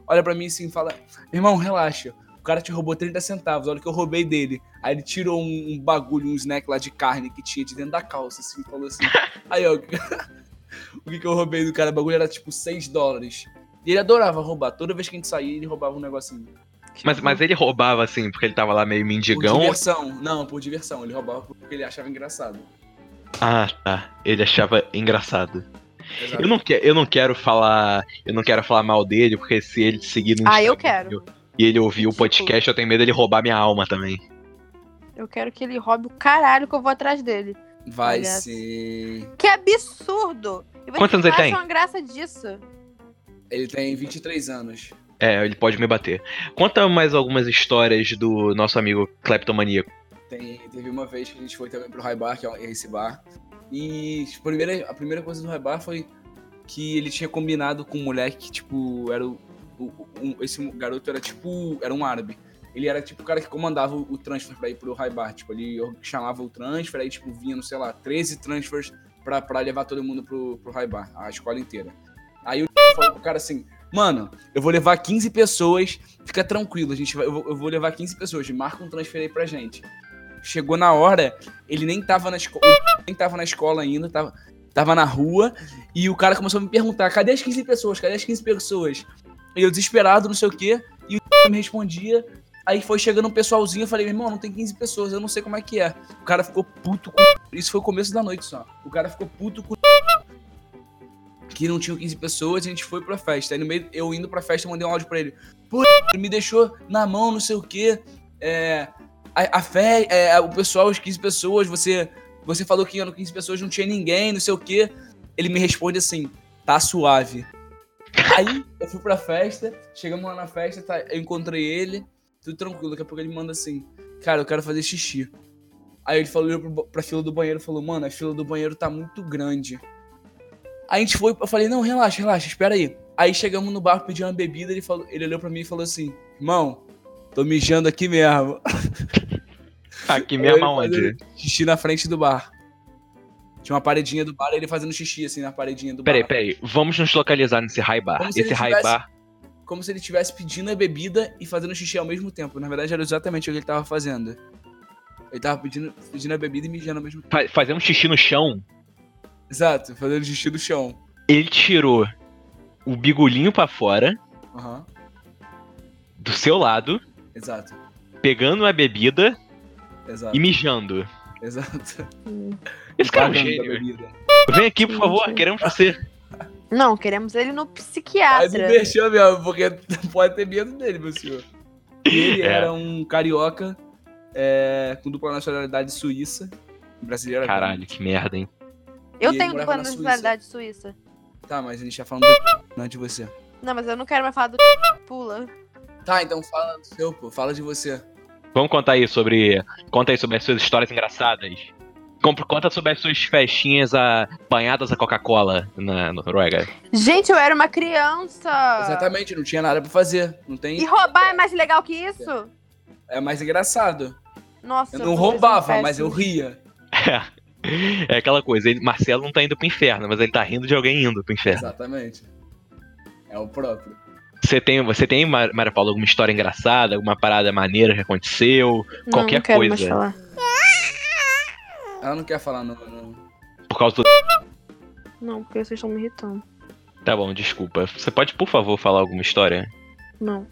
olha pra mim assim e fala: irmão, relaxa. O cara te roubou 30 centavos, olha o que eu roubei dele. Aí ele tirou um, um bagulho, um snack lá de carne que tinha de dentro da calça, assim, falou assim. Aí, ó, o que, que eu roubei do cara? O bagulho era tipo 6 dólares. E ele adorava roubar. Toda vez que a gente saía, ele roubava um negocinho. Mas, mas ele roubava assim, porque ele tava lá meio Por mendigão. diversão. Não, por diversão. Ele roubava porque ele achava engraçado. Ah, tá. Ele achava engraçado. Exato. Eu não, que, eu não quero falar. Eu não quero falar mal dele, porque se ele seguir no Ah, eu Instagram quero. E ele ouvir o Tipo- podcast, eu tenho medo dele roubar minha alma também. Eu quero que ele roube o caralho que eu vou atrás dele. Vai Olha. ser. Que absurdo! Quantos anos ele tem? acham graça disso? Ele tem 23 anos. É, ele pode me bater. Conta mais algumas histórias do nosso amigo Kleptomaníaco. Tem, teve uma vez que a gente foi também pro High Bar, que é esse bar. E a primeira, a primeira coisa do High Bar foi que ele tinha combinado com um moleque que, tipo, era o. um- esse garoto era tipo. Era um árabe. Ele era tipo o cara que comandava o, transfer pra ir pro High Bar. Tipo, ele chamava o transfer, aí, tipo, vinha, no, sei lá, 13 transfers pra, pra levar todo mundo pro, pro High Bar, a escola inteira. Aí o falou pro cara assim: Mano, eu vou levar 15 pessoas, fica tranquilo, a gente vai, eu, vou, eu vou levar 15 pessoas, marca um transfer aí pra gente. Chegou na hora, ele nem tava na escola, nem tava na escola ainda, tava, tava na rua, e o cara começou a me perguntar: cadê as 15 pessoas? Cadê as 15 pessoas? E eu desesperado, não sei o quê, e o me respondia. Aí foi chegando um pessoalzinho, eu falei, meu irmão, não tem 15 pessoas, eu não sei como é que é. O cara ficou puto com. Isso foi o começo da noite só. O cara ficou puto com. Que não tinham 15 pessoas, a gente foi pra festa. Aí no meio, eu indo pra festa, mandei um áudio pra ele. Pô, ele me deixou na mão, não sei o quê. É. A, a fé, é, o pessoal, os 15 pessoas, você. Você falou que iam 15 pessoas, não tinha ninguém, não sei o quê. Ele me responde assim, tá suave. Aí eu fui pra festa, chegamos lá na festa, tá, eu encontrei ele, tudo tranquilo. Daqui a pouco ele manda assim, cara, eu quero fazer xixi. Aí ele falou pra fila do banheiro falou, mano, a fila do banheiro tá muito grande. A gente foi, eu falei, não, relaxa, relaxa, espera aí. Aí chegamos no bar, pedi uma bebida, ele, falou, ele olhou pra mim e falou assim, irmão, tô mijando aqui mesmo. Aqui Aí mesmo aonde? Xixi na frente do bar. Tinha uma paredinha do bar, ele fazendo xixi assim na paredinha do Peraí, bar. peraí. Vamos nos localizar nesse high bar. Como Esse high tivesse- bar. Como se ele estivesse pedindo a bebida e fazendo xixi ao mesmo tempo. Na verdade, era exatamente o que ele tava fazendo. Ele tava pedindo, pedindo a bebida e mijando ao mesmo tempo. fa- Fazendo xixi no chão. Exato, fazendo xixi no chão. Ele tirou o bigolinho pra fora, Aham, do seu lado, exato, pegando a bebida exato, e mijando. exato. Esse cara é um gênio. Vem aqui, por favor. Queremos você. Não, queremos ele no Faz o psiquiatra. merchan mesmo, porque pode ter medo dele, meu senhor. Ele É. era um carioca é, com dupla nacionalidade suíça. Brasileiro. Caralho, que merda, hein? Eu E tenho dupla nacionalidade suíça. Tá, mas a gente tá falando do... não é de você. Não, mas eu não quero mais falar do pula. Tá, então fala do seu, pô. Fala de você. Vamos contar aí sobre. Conta aí sobre as suas histórias engraçadas. Conta sobre as suas festinhas apanhadas a Coca-Cola na Noruega. Gente, eu era uma criança. Exatamente, não tinha nada pra fazer. Não E tem. roubar é mais legal que isso? É mais engraçado. Nossa, Eu tô não roubava, mas eu ria. É aquela coisa, ele, Marcelo não tá indo pro inferno, mas ele tá rindo de alguém indo pro inferno. Exatamente. É o próprio. Você tem, você tem, Mar- Maria Paula, alguma história engraçada, alguma parada maneira que aconteceu, Não, qualquer não quero mais coisa. falar. Ela não quer falar, não. não. por causa do. Não, porque vocês estão me irritando. Tá bom, desculpa. Você pode, por favor, falar alguma história? Não.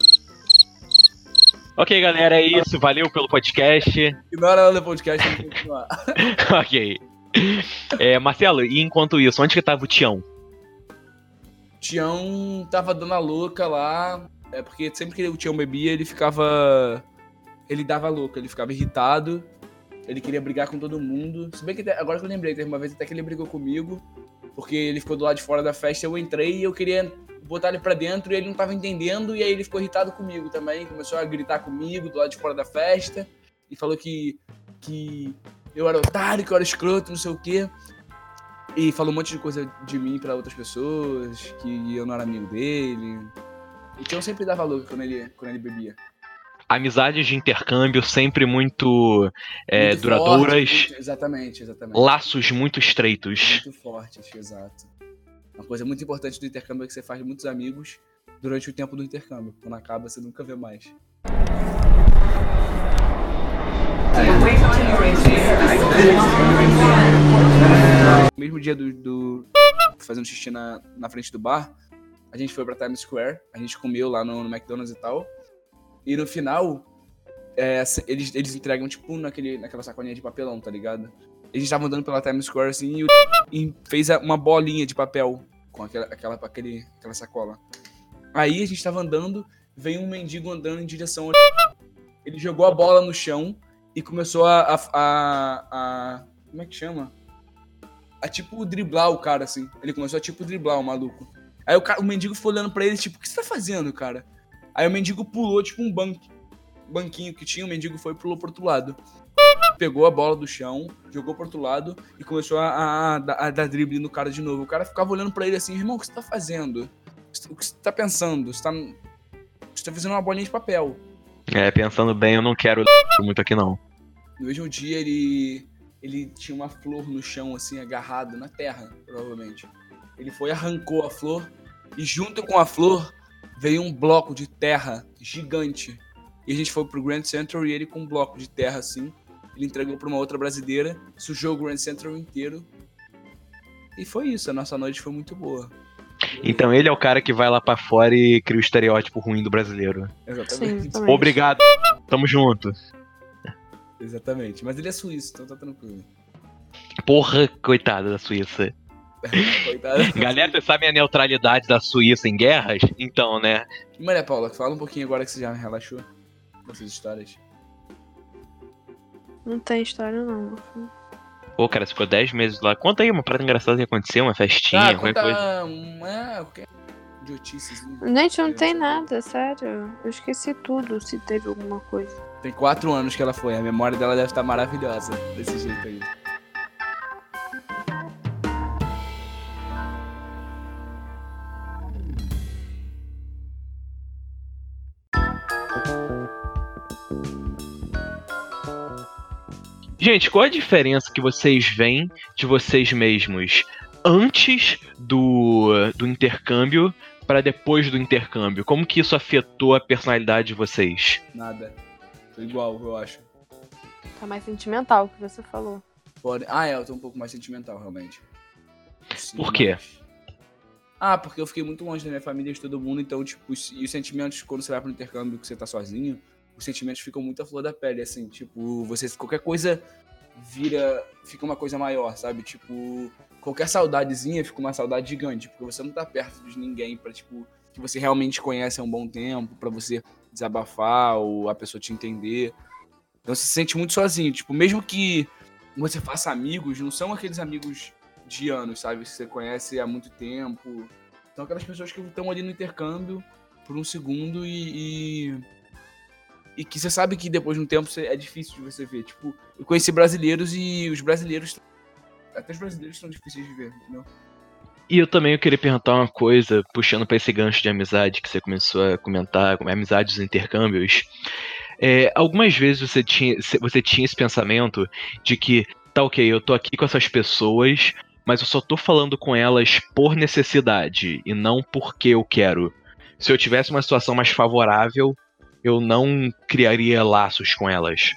Ok, galera, é isso. Valeu pelo podcast. Ignora ela no podcast e vamos continuar. ok. É, Marcelo, e enquanto isso, onde que tava o Tião? Tião tava dando a louca lá. É porque sempre que o Tião bebia, ele ficava. Ele dava louca, ele ficava irritado. Ele queria brigar com todo mundo. Se bem que agora que eu lembrei, teve uma vez até que ele brigou comigo. Porque ele ficou do lado de fora da festa, eu entrei e eu queria botar ele pra dentro e ele não tava entendendo. E aí ele ficou irritado comigo também. Começou a gritar comigo do lado de fora da festa. E falou que. que eu era otário, que eu era escroto, não sei o quê. E falou um monte de coisa de mim pra outras pessoas, que eu não era amigo dele. O Tião sempre dava louco quando ele, quando ele bebia. Amizades de intercâmbio sempre muito, é, Muito duradouras, forte, muito- exatamente, exatamente. laços muito estreitos. Muito fortes, exato. Uma coisa muito importante do intercâmbio é que você faz muitos amigos durante o tempo do intercâmbio. Quando acaba, você nunca vê mais. No mesmo dia do, do- fazendo xixi na, na frente do bar, a gente foi pra Times Square, a gente comeu lá no, no McDonald's e tal. E no final, é, eles, eles entregam, tipo, naquele, naquela sacolinha de papelão, tá ligado? Eles estavam andando pela Times Square assim e, o e fez a- uma bolinha de papel com aquela, aquela, aquele, aquela sacola. Aí a gente tava andando, veio um mendigo andando em direção ao. Ele jogou a bola no chão e começou a. a, a- a- como é que chama? A tipo driblar o cara, assim. Ele começou a tipo driblar o maluco. Aí o, cara, o mendigo foi olhando pra ele, tipo, o que você tá fazendo, cara? Aí o mendigo pulou, tipo, um banco, banquinho que tinha, o mendigo foi e pulou pro outro lado. Pegou a bola do chão, jogou pro outro lado e começou a, a, a a dar drible no cara de novo. O cara ficava olhando pra ele assim, irmão, o que você tá fazendo? O que você tá pensando? Você tá, você tá fazendo uma bolinha de papel. É, pensando bem, eu não quero muito aqui não. No mesmo dia, ele, ele tinha uma flor no chão, assim, agarrado na terra, provavelmente. Ele foi, arrancou a flor, e junto com a flor veio um bloco de terra gigante. E a gente foi pro Grand Central e ele com um bloco de terra, assim, ele entregou pra uma outra brasileira, sujou o Grand Central inteiro. E foi isso, a nossa noite foi muito boa. Então ele é o cara que vai lá pra fora e cria o estereótipo ruim do brasileiro. Exatamente. Sim. Obrigado. Tamo junto. Exatamente. Mas ele é suíço, então tá tranquilo. Porra, coitada da Suíça. Coitado. Galera, vocês sabem a neutralidade da Suíça em guerras? Então, né? E Maria Paula, fala um pouquinho agora que você já relaxou com essas histórias. Não tem história, não. Pô, cara, você ficou 10 meses lá. Conta aí uma parada engraçada que aconteceu, uma festinha, Ah, qualquer conta coisa. um, é, idioticezinho. Gente, não tem nada, sério. Eu esqueci tudo, se teve alguma coisa. Tem quatro anos que ela foi, a memória dela deve estar maravilhosa, desse jeito aí. Gente, qual a diferença que vocês veem de vocês mesmos antes do, do intercâmbio para depois do intercâmbio? Como que isso afetou a personalidade de vocês? Nada. Tô igual, eu acho. Tá mais sentimental o que você falou. Pode... Ah, é, eu tô um pouco mais sentimental, realmente. Sim, Por quê? mas- Ah, porque eu fiquei muito longe da minha família e de todo mundo, então, tipo, e os sentimentos, quando você vai pro intercâmbio que você tá sozinho, os sentimentos ficam muito à flor da pele, assim, tipo, você, qualquer coisa vira, fica uma coisa maior, sabe? Tipo, qualquer saudadezinha fica uma saudade gigante, porque você não tá perto de ninguém pra, tipo, que você realmente conhece há um bom tempo, pra você desabafar ou a pessoa te entender. Então você se sente muito sozinho, tipo, mesmo que você faça amigos, não são aqueles amigos de anos, sabe? Que você conhece há muito tempo. São aquelas pessoas que estão ali no intercâmbio por um segundo e, e. e que você sabe que depois de um tempo é difícil de você ver. Tipo, eu conheci brasileiros e os brasileiros. Até os brasileiros são difíceis de ver, entendeu? E eu também queria perguntar uma coisa, puxando para esse gancho de amizade que você começou a comentar, amizades intercâmbios. É, algumas vezes você tinha, você tinha esse pensamento de que, tá ok, eu tô aqui com essas pessoas, mas eu só tô falando com elas por necessidade e não porque eu quero. Se eu tivesse uma situação mais favorável, eu não criaria laços com elas.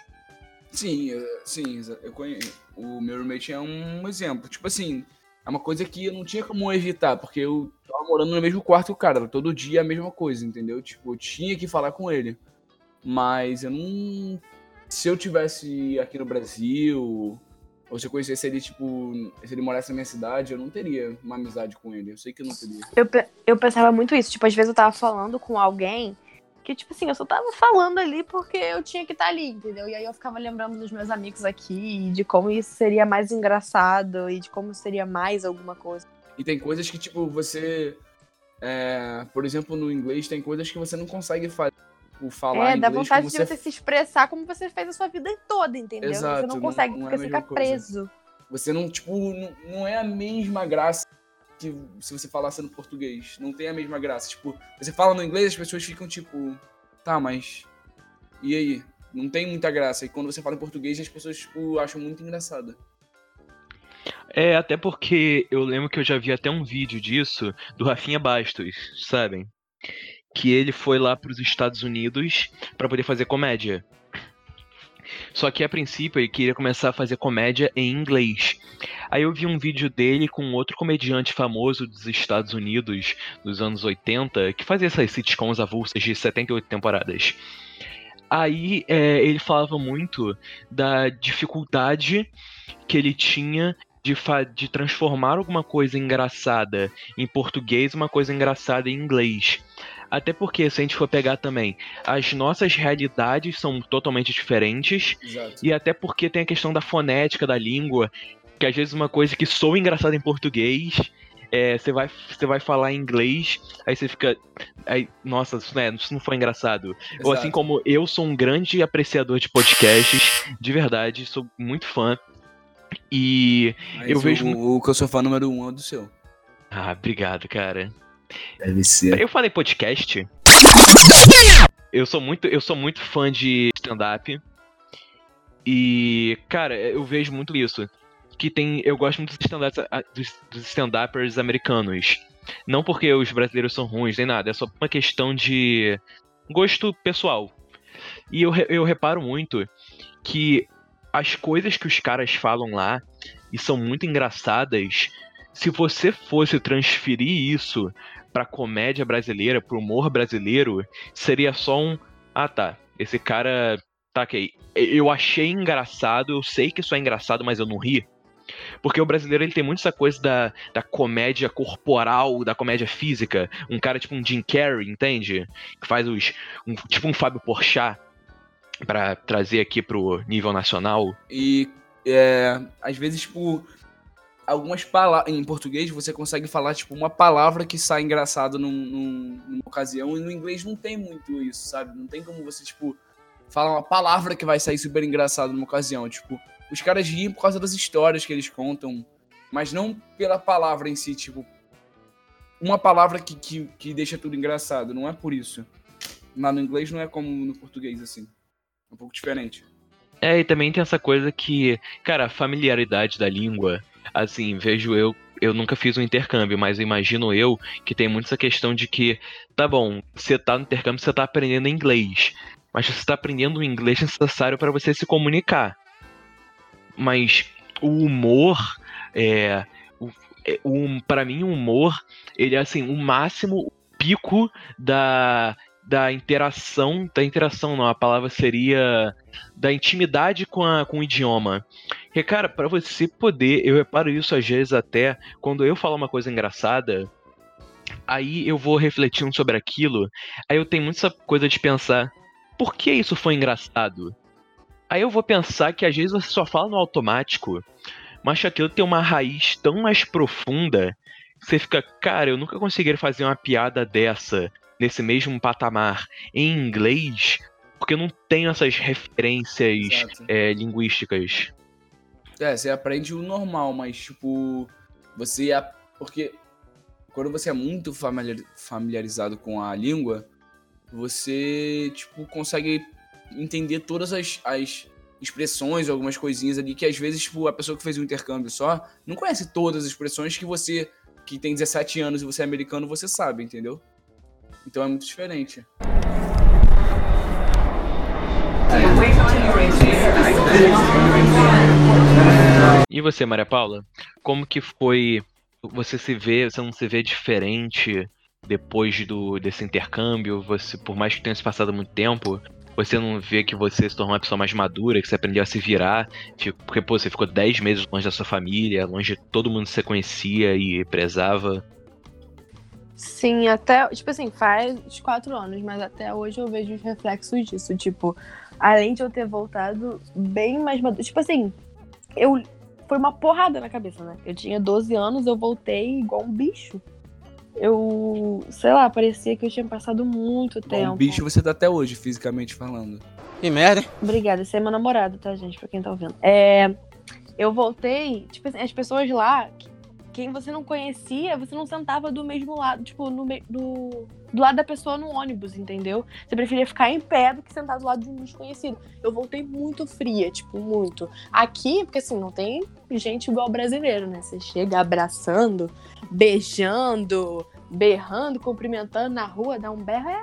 Sim, sim, eu conheço. O meu roommate é um exemplo. Tipo assim, é uma coisa que eu não tinha como evitar, porque eu tava morando no mesmo quarto que o cara, todo dia a mesma coisa, entendeu? Tipo, eu tinha que falar com ele. Mas eu não. Se eu tivesse aqui no Brasil, ou se eu conhecesse ele, tipo, se ele morasse na minha cidade, eu não teria uma amizade com ele. Eu sei que eu não teria. Eu, eu pensava muito isso. Tipo, às vezes eu tava falando com alguém que, tipo assim, eu só tava falando ali porque eu tinha que estar tá ali, entendeu? E aí eu ficava lembrando dos meus amigos aqui, de como isso seria mais engraçado e de como seria mais alguma coisa. E tem coisas que, tipo, você. É, por exemplo, no inglês, tem coisas que você não consegue fazer. Tipo, falar é, dá vontade de você... você se expressar como você fez a sua vida toda, entendeu? Exato, você não consegue, não, não porque é você fica coisa. preso. Você não, tipo, não, não é a mesma graça que se você falasse no português. Não tem a mesma graça. Tipo, você fala no inglês, as pessoas ficam tipo, tá, mas. E aí? Não tem muita graça. E quando você fala em português, as pessoas, tipo, acham muito engraçado. É, até porque eu lembro que eu já vi até um vídeo disso do Rafinha Bastos, sabem? Que ele foi lá para os Estados Unidos para poder fazer comédia. Só que a princípio ele queria começar a fazer comédia em inglês. Aí eu vi um vídeo dele com outro comediante famoso dos Estados Unidos dos anos 80 que fazia essas sitcoms avulsas de 78 temporadas. Aí é, ele falava muito da dificuldade que ele tinha de, de transformar alguma coisa engraçada em português, uma coisa engraçada em inglês. Até porque, se a gente for pegar também, as nossas realidades são totalmente diferentes. Exato. E até porque tem a questão da fonética da língua, que às vezes uma coisa que soa engraçada em português, é, você vai, você vai falar em inglês, aí você fica. Aí, nossa, isso não, é, isso não foi engraçado. Exato. Ou assim como eu sou um grande apreciador de podcasts, de verdade, sou muito fã. E Mas eu o, vejo. O que eu sou fã número um é o do seu. Ah, obrigado, cara. Deve ser. Eu falei podcast. Eu sou muito, eu sou muito fã de stand-up. E, cara, eu vejo muito isso. Que tem. Eu gosto muito dos dos stand-uppers americanos. Não porque os brasileiros são ruins nem nada, é só uma questão de gosto pessoal. E eu, eu reparo muito que as coisas que os caras falam lá e são muito engraçadas, se você fosse transferir isso pra comédia brasileira, pro humor brasileiro, seria só um. Ah tá, esse cara. Tá ok. Eu achei engraçado, eu sei que isso é engraçado, mas eu não ri. Porque o brasileiro ele tem muito essa coisa da, da comédia corporal, da comédia física. Um cara tipo um Jim Carrey, entende? Que faz os. Um, tipo um Fábio Porchat para trazer aqui pro nível nacional. E é, às vezes, tipo, algumas palavras. Em português você consegue falar, tipo, uma palavra que sai engraçado num, num, numa ocasião, e no inglês não tem muito isso, sabe? Não tem como você, tipo, falar uma palavra que vai sair super engraçado numa ocasião. Tipo, os caras riem por causa das histórias que eles contam, mas não pela palavra em si, tipo. Uma palavra que, que, que deixa tudo engraçado, não é por isso. Lá no inglês não é como no português, assim. É um pouco diferente. É, e também tem essa coisa que, cara, a familiaridade da língua, assim, vejo eu, eu nunca fiz um intercâmbio, mas imagino eu que tem muito essa questão de que, tá bom, você tá no intercâmbio, você tá aprendendo inglês, mas você tá aprendendo o inglês necessário para você se comunicar. Mas o humor, é, o, é, o, para mim, o humor, ele é assim, o máximo, pico da, da interação, da interação não, a palavra seria da intimidade com, a, com o idioma. Porque, cara, para você poder, eu reparo isso às vezes até, quando eu falo uma coisa engraçada, aí eu vou refletindo sobre aquilo, aí eu tenho muita coisa de pensar, por que isso foi engraçado? Aí eu vou pensar que às vezes você só fala no automático, mas que aquilo tem uma raiz tão mais profunda, você fica, cara, eu nunca conseguiria fazer uma piada dessa nesse mesmo patamar em inglês, porque eu não tenho essas referências é, linguísticas. É, você aprende o normal, mas tipo, você. a- Porque quando você é muito familiar- familiarizado com a língua, você, tipo, consegue entender todas as, as expressões, algumas coisinhas ali, que às vezes, tipo, a pessoa que fez o intercâmbio só não conhece todas as expressões que você, que tem 17 anos e você é americano, você sabe, entendeu? Então é muito diferente. E você, Maria Paula? Como que foi você se vê, você não se vê diferente depois do desse intercâmbio? Você, por mais que tenha se passado muito tempo, você não vê que você se tornou uma pessoa mais madura, que você aprendeu a se virar? Porque, pô, você ficou 10 meses longe da sua família, longe de todo mundo que você conhecia e prezava. Sim, até, tipo assim, faz quatro anos, mas até hoje eu vejo os reflexos disso. Tipo, além de eu ter voltado bem mais maduro. Tipo assim, eu. Foi uma porrada na cabeça, né? Eu tinha 12 anos, eu voltei igual um bicho. Eu, sei lá, parecia que eu tinha passado muito Bom, tempo. o bicho você tá até hoje, fisicamente falando. Que merda, hein? Obrigada, esse é meu namorado, tá, gente? Pra quem tá ouvindo. É, eu voltei, tipo assim, as pessoas lá, quem você não conhecia, você não sentava do mesmo lado, tipo, no do, do lado da pessoa no ônibus, entendeu? Você preferia ficar em pé do que sentar do lado de um desconhecido. Eu voltei muito fria, tipo, muito. Aqui, porque assim, não tem gente igual brasileiro, né? Você chega abraçando, beijando, berrando, cumprimentando na rua, dá um berro, é.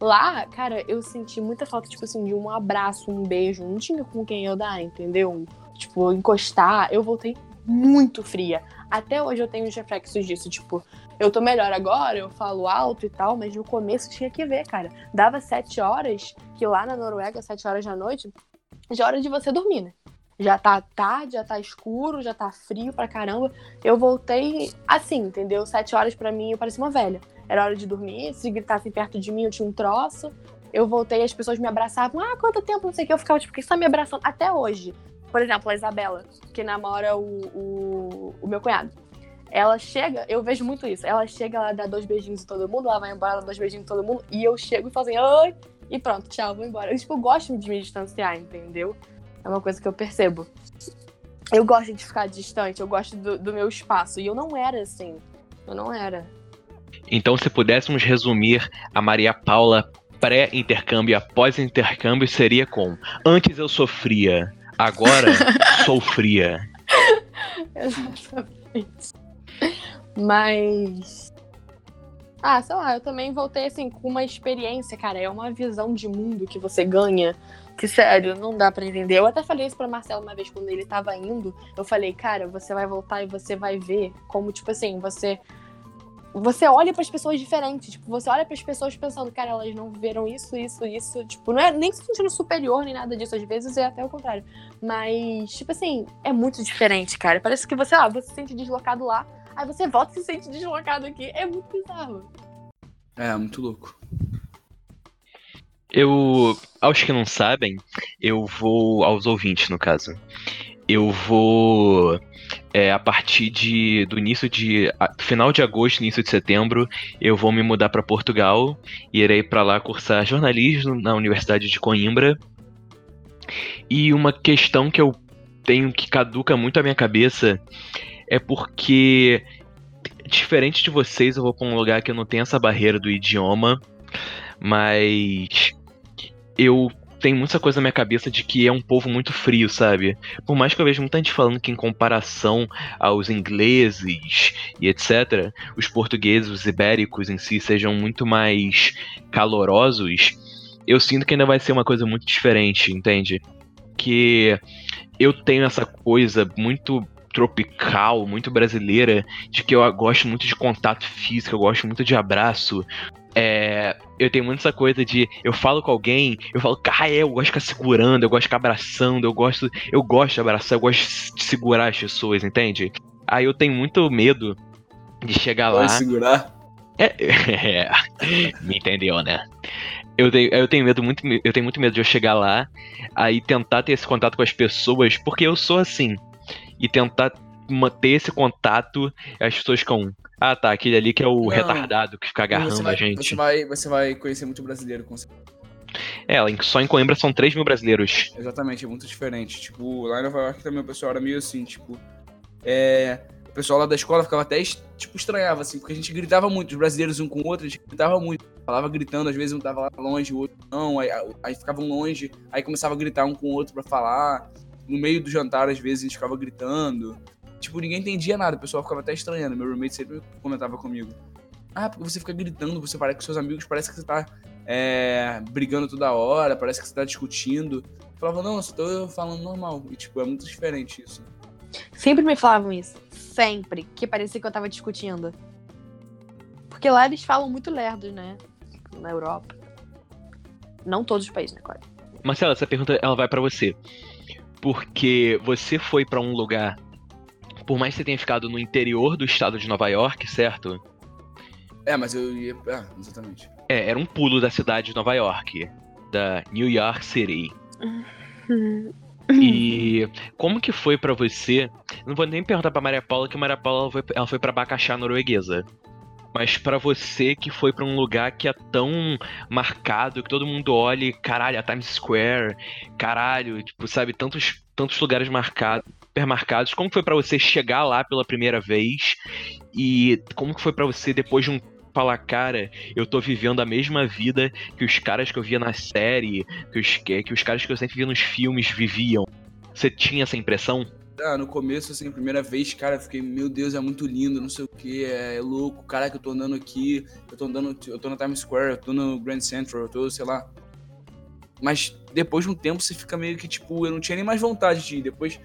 Lá, cara, eu senti muita falta, tipo assim, de um abraço, um beijo. Não tinha com quem eu dar, entendeu? Tipo, encostar. Eu voltei muito fria. Até hoje eu tenho os reflexos disso. Tipo, eu tô melhor agora, eu falo alto e tal, mas no começo tinha que ver, cara. Dava sete horas, que lá na Noruega, sete horas da noite, já é hora de você dormir, né? Já tá tarde, já tá escuro, já tá frio pra caramba. Eu voltei assim, entendeu? Sete horas pra mim eu parecia uma velha. Era hora de dormir, se gritassem perto de mim eu tinha um troço. Eu voltei, as pessoas me abraçavam. Ah, quanto tempo, não sei o que. Eu ficava tipo, por que você tá me abraçando? Até hoje. Por exemplo, a Isabela, que namora o, o, o meu cunhado. Ela chega, eu vejo muito isso. Ela chega, ela dá dois beijinhos em todo mundo, ela vai embora, ela dá dois beijinhos em todo mundo, e eu chego e falo assim, oi, e pronto, tchau, vou embora. Eu, tipo, gosto de me distanciar, entendeu? É uma coisa que eu percebo. Eu gosto de ficar distante, eu gosto do, do meu espaço. E eu não era assim. Eu não era. Então, se pudéssemos resumir a Maria Paula pré-intercâmbio e após-intercâmbio, seria com: Antes eu sofria, agora sou fria. Exatamente. Mas. Ah, sei lá, eu também voltei assim com uma experiência, cara. É uma visão de mundo que você ganha. Que sério, não dá pra entender. Eu até falei isso pra Marcelo uma vez quando ele tava indo. Eu falei, cara, você vai voltar e você vai ver como, tipo assim, você. Você olha pras pessoas diferentes. Tipo, você olha pras pessoas pensando, cara, elas não viveram isso, isso, isso. Tipo, não é nem se sentindo superior nem nada disso. Às vezes é até o contrário. Mas, tipo assim, é muito diferente, cara. Parece que você, ah, você se sente deslocado lá, aí você volta e se sente deslocado aqui. É muito bizarro. É, muito louco. Eu, aos que não sabem, eu vou, aos ouvintes no caso, eu vou, é, a partir de, do início de, a- final de agosto, início de setembro, eu vou me mudar para Portugal e irei para lá cursar jornalismo na Universidade de Coimbra. E uma questão que eu tenho que caduca muito a minha cabeça é porque, diferente de vocês, eu vou para um lugar que eu não tenho essa barreira do idioma, mas eu tenho muita coisa na minha cabeça de que é um povo muito frio, sabe? Por mais que eu veja muita gente falando que em comparação aos ingleses e etc, os portugueses, os ibéricos em si sejam muito mais calorosos, eu sinto que ainda vai ser uma coisa muito diferente, entende? Que eu tenho essa coisa muito tropical, muito brasileira, de que eu gosto muito de contato físico, eu gosto muito de abraço. É, eu tenho muito essa coisa de eu falo com alguém, eu falo, ah, é, eu gosto de ficar segurando, eu gosto de ficar abraçando, eu gosto, eu gosto de abraçar, eu gosto de segurar as pessoas, entende? Aí eu tenho muito medo de chegar lá. Pode segurar. É, é, me entendeu, né? Eu tenho, eu tenho medo muito, eu tenho muito medo de eu chegar lá, aí tentar ter esse contato com as pessoas, porque eu sou assim. E tentar manter esse contato, as pessoas ficam. Ah, tá, aquele ali que é o Não. retardado que fica agarrando vai, a gente. Você vai, você vai conhecer muito brasileiro, com certeza. É, só em Coimbra são 3 mil brasileiros. Exatamente, é muito diferente. Tipo, lá em Nova York também o pessoal era meio assim, tipo. É. O pessoal lá da escola ficava até, tipo, estranhava, assim, porque a gente gritava muito, os brasileiros um com o outro, a gente gritava muito. Falava gritando, às vezes um tava lá longe, o outro não, aí, aí ficavam longe, aí começava a gritar um com o outro pra falar. No meio do jantar, às vezes, a gente ficava gritando. Tipo, ninguém entendia nada, o pessoal ficava até estranhando. Meu roommate sempre comentava comigo. Ah, porque você fica gritando, você parece com seus amigos, parece que você tá é, brigando toda hora, parece que você tá discutindo. Eu falava, não, eu só tô falando normal. E, tipo, é muito diferente isso. Sempre me falavam isso. Sempre. Que parecia que eu tava discutindo. Porque lá eles falam muito lerdos, né? Na Europa. Não todos os países, né, claro. Marcela, essa pergunta ela vai pra você. Porque você foi pra um lugar, por mais que você tenha ficado no interior do estado de Nova York, certo? É, mas eu ia. Ah, exatamente. É, era um pulo da cidade de Nova York, da New York City. E como que foi pra você? Não vou nem perguntar pra Maria Paula que Maria Paula ela foi, ela foi para Bacaxá norueguesa. Mas pra você que foi pra um lugar que é tão marcado que todo mundo olha, caralho, a Times Square, caralho, tipo, sabe, tantos tantos lugares marcados, super marcados. Como foi pra você chegar lá pela primeira vez? E como que foi pra você depois de um falar, cara, eu tô vivendo a mesma vida que os caras que eu via na série, que os, que, que os caras que eu sempre via nos filmes viviam. Você tinha essa impressão? Ah, no começo, assim, primeira vez, cara, eu fiquei, meu Deus, é muito lindo, não sei o que, é louco, caraca, eu tô andando aqui, eu tô andando, eu tô na Times Square, eu tô no Grand Central, eu tô, sei lá. Mas depois de um tempo você fica meio que, tipo, eu não tinha nem mais vontade de ir. Depois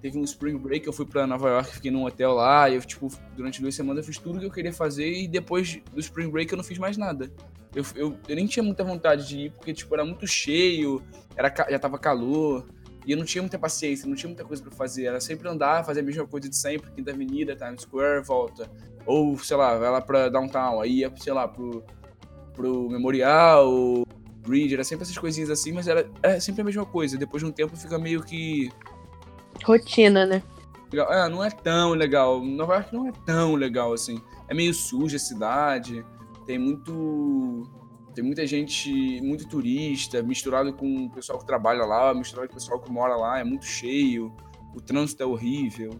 teve um Spring Break, eu fui pra Nova York, fiquei num hotel lá, eu, tipo, durante duas semanas eu fiz tudo que eu queria fazer, e depois do Spring Break eu não fiz mais nada. Eu, eu, eu nem tinha muita vontade de ir, porque, tipo, era muito cheio, era, já tava calor, e eu não tinha muita paciência, não tinha muita coisa pra fazer. Era sempre andar, fazer a mesma coisa de sempre, Quinta Avenida, Times Square, volta. Ou, sei lá, vai lá pra Downtown, aí ia, sei lá, pro, pro Memorial, Bridge, era sempre essas coisinhas assim, mas era, era sempre a mesma coisa. Depois de um tempo fica meio que. Rotina, né? legal. Ah, não é tão legal. Nova York não é tão legal assim. É meio suja a cidade, tem muito. Tem muita gente, muito turista, misturado com o pessoal que trabalha lá, misturado com o pessoal que mora lá, é muito cheio, o trânsito é horrível.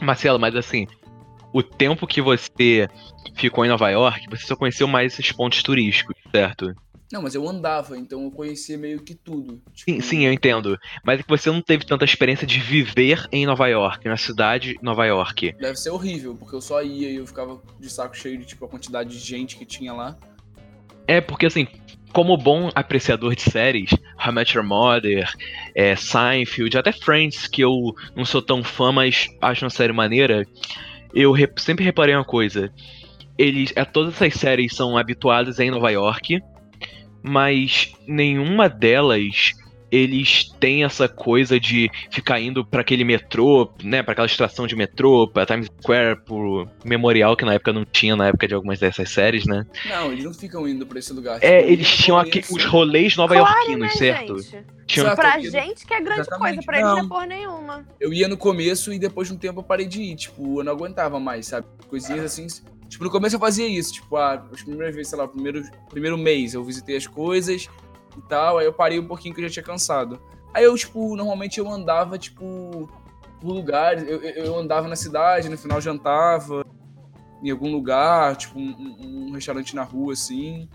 Marcelo, mas assim, o tempo que você ficou em Nova York, você só conheceu mais esses pontos turísticos, certo? Não, mas eu andava, então eu conhecia meio que tudo. Sim, Tipo, sim, eu entendo. Mas é que você não teve tanta experiência de viver em Nova York, na cidade de Nova York. Deve ser horrível, porque eu só ia e eu ficava de saco cheio de tipo a quantidade de gente que tinha lá. É, porque assim, como bom apreciador de séries, How I Met Your Mother, é, Seinfeld, até Friends, que eu não sou tão fã, mas acho uma série maneira, eu re- sempre reparei uma coisa. Eles, é, todas essas séries são habituadas em Nova York, mas nenhuma delas eles têm essa coisa de ficar indo pra aquele metrô, né, para aquela estação de metrô, pra Times Square, pro Memorial que na época não tinha na época de algumas dessas séries, né? Não, eles não ficam indo pra esse lugar. É, eles tinham aqui, os rolês nova-iorquinos, né, certo? gente? Exato. Pra eu- gente que é grande Exatamente. coisa, pra eles não é Não. porra nenhuma. Eu ia no começo e depois de um tempo eu parei de ir. Tipo, eu não aguentava mais, sabe? Coisinhas assim. Tipo, no começo eu fazia isso. Tipo, ah, as primeiras vezes, sei lá, primeiro, primeiro mês eu visitei as coisas e tal. Aí eu parei um pouquinho que eu já tinha cansado. Aí eu, tipo, normalmente eu andava, tipo, por lugares. Eu, eu andava na cidade, no final jantava em algum lugar, tipo, um, um- restaurante na rua, assim.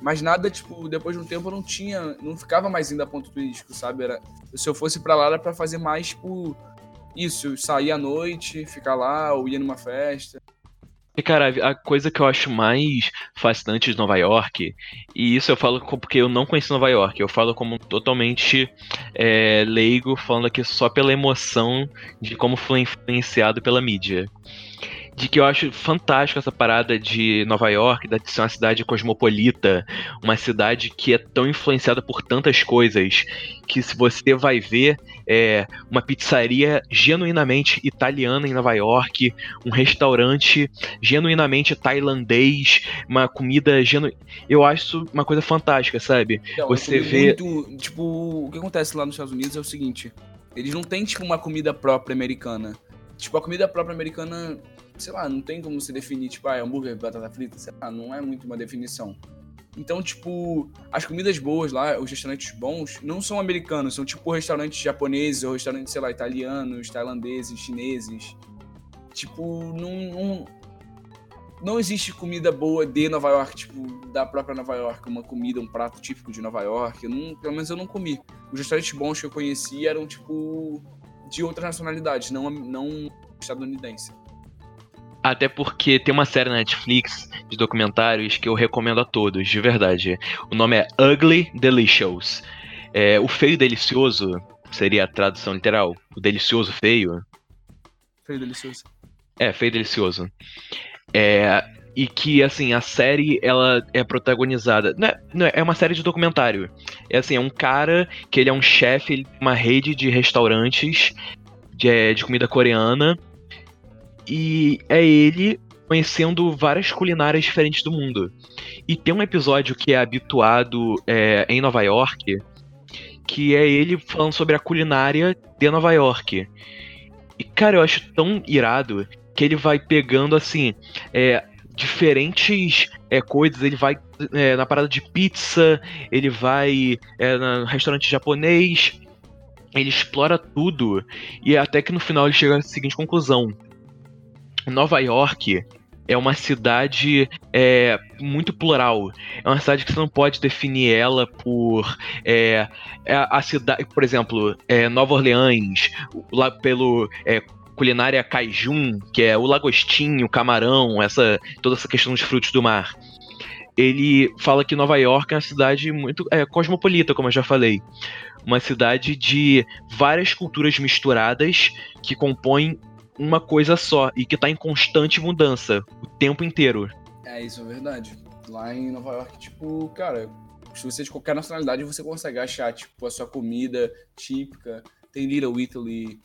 Mas nada, tipo, depois de um tempo eu não tinha. Não ficava mais indo a ponto turístico, sabe? Era, se eu fosse pra lá era pra fazer mais, tipo, isso, sair à noite, ficar lá, ou ir numa festa. E, cara, a coisa que eu acho mais fascinante de Nova York, e isso eu falo porque eu não conheci Nova York, eu falo como totalmente é, leigo, falando aqui só pela emoção de como foi influenciado pela mídia. De que eu acho fantástico essa parada de Nova York, de ser uma cidade cosmopolita, uma cidade que é tão influenciada por tantas coisas, que se você vai ver é, uma pizzaria genuinamente italiana em Nova York, um restaurante genuinamente tailandês, uma comida genu... Eu acho isso uma coisa fantástica, sabe? Então, Você vê- Muito, tipo, o que acontece lá nos Estados Unidos é o seguinte: eles não têm, tipo, uma comida própria americana. tipo, a comida própria americana, sei lá, não tem como se definir, tipo, ah, hambúrguer, batata frita, sei lá, não é muito uma definição. Então, tipo, as comidas boas lá, os restaurantes bons, não são americanos, são tipo restaurantes japoneses ou restaurantes, sei lá, italianos, tailandeses, chineses. Tipo, não, não, não existe comida boa de Nova York, tipo, da própria Nova York, uma comida, um prato típico de Nova York. Eu não, pelo menos eu não comi. Os restaurantes bons que eu conheci eram, tipo, de outras nacionalidades, não, não estadunidense. Até porque tem uma série na Netflix de documentários que eu recomendo a todos, de verdade. O nome é Ugly Delicious. É, o feio delicioso seria a tradução literal. O delicioso feio. Feio delicioso. É, feio delicioso. É, e que, assim, a série, ela é protagonizada... Não é, não é, é uma série de documentário. É assim, é um cara que ele é um chefe, ele tem uma rede de restaurantes de, é, de comida coreana. E é ele conhecendo várias culinárias diferentes do mundo. E tem um episódio que é habituado é, em Nova York, que é ele falando sobre a culinária de Nova York. E, cara, eu acho tão irado que ele vai pegando, assim, é, diferentes é, coisas. Ele vai é, na parada de pizza, ele vai é, no restaurante japonês, ele explora tudo. E até que no final ele chega à seguinte conclusão: Nova York é uma cidade é, muito plural. É uma cidade que você não pode definir ela por é, é a cidade, por exemplo, é, Nova Orleans, lá pelo é, culinária cajun, que é o lagostinho, camarão, essa toda essa questão dos frutos do mar. Ele fala que Nova York é uma cidade muito é, cosmopolita, como eu já falei. Uma cidade de várias culturas misturadas que compõem uma coisa só e que tá em constante mudança o tempo inteiro. É, isso é verdade. Lá em Nova York, tipo, cara, se você é de qualquer nacionalidade, você consegue achar, tipo, a sua comida típica. Tem Little Italy,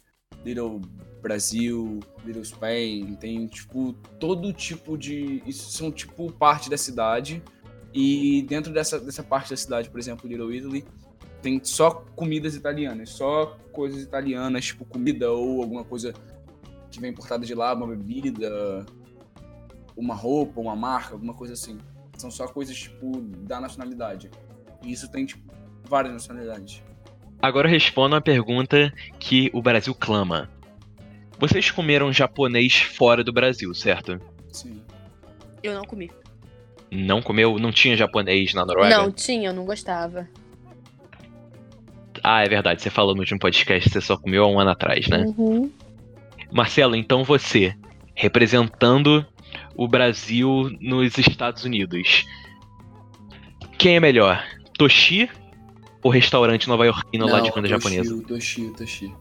Little Brasil, Little Spain, tem, tipo, todo tipo de... Isso são, tipo, parte da cidade. E dentro dessa, dessa parte da cidade, por exemplo, Little Italy, tem só comidas italianas, só coisas italianas, tipo comida ou alguma coisa que vem importada de lá, uma bebida, uma roupa, uma marca, alguma coisa assim. São só coisas, tipo, da nacionalidade. E isso tem, tipo, várias nacionalidades. Agora responda uma pergunta que o Brasil clama. Vocês comeram japonês fora do Brasil, certo? Sim. Eu não comi. Não comeu? Não tinha japonês na Noruega? Não, tinha, eu não gostava. Ah, é verdade. Você falou no último podcast que você só comeu há um ano atrás, né? Uhum. Marcelo, então você, representando o Brasil nos Estados Unidos, quem é melhor? Toshi ou restaurante nova-iorquino lá de comida Toshi, japonesa? O Toshi, o Toshi.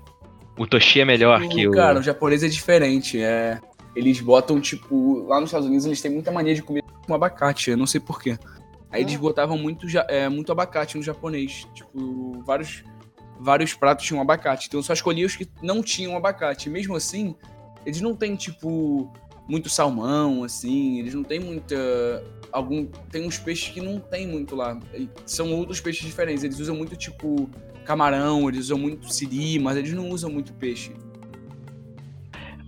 O Toshi é melhor que o. Cara, o japonês é diferente. É... Eles botam, tipo, lá nos Estados Unidos eles têm muita mania de comer com abacate, eu não sei porquê. Aí eles botavam muito, é, muito abacate no japonês. Tipo, vários, vários pratos tinham abacate. Então eu só escolhia os que não tinham abacate. Mesmo assim, eles não têm, tipo, muito salmão, assim. Eles não têm muita. Algum, tem uns peixes que não tem muito lá. São outros peixes diferentes. Eles usam muito, tipo, camarão, eles usam muito siri, mas eles não usam muito peixe.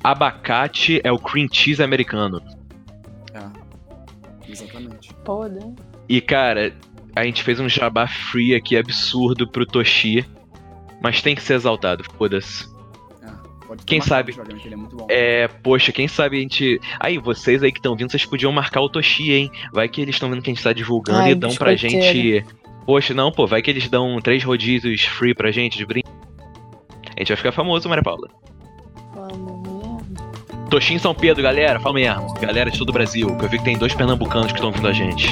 Abacate é o cream cheese americano. É. Exatamente. Pode. E, cara, a gente fez um jabá free aqui absurdo pro Toshi. Mas tem que ser exaltado, foda-se. Pode Quem sabe? programa, que ele é muito bom. É, poxa, quem sabe a gente. Aí, vocês aí que estão vindo, vocês podiam marcar o Toshi, hein? Vai que eles estão vendo que a gente tá divulgando Ai, e dão pra gente. Poxa, não, pô, vai que eles dão três rodízios free pra gente de brinde. A gente vai ficar famoso, Maria Paula. Vamos mesmo. Toshi em São Pedro, galera, fala mesmo. Galera de todo o Brasil, que eu vi que tem dois pernambucanos que estão vindo a gente.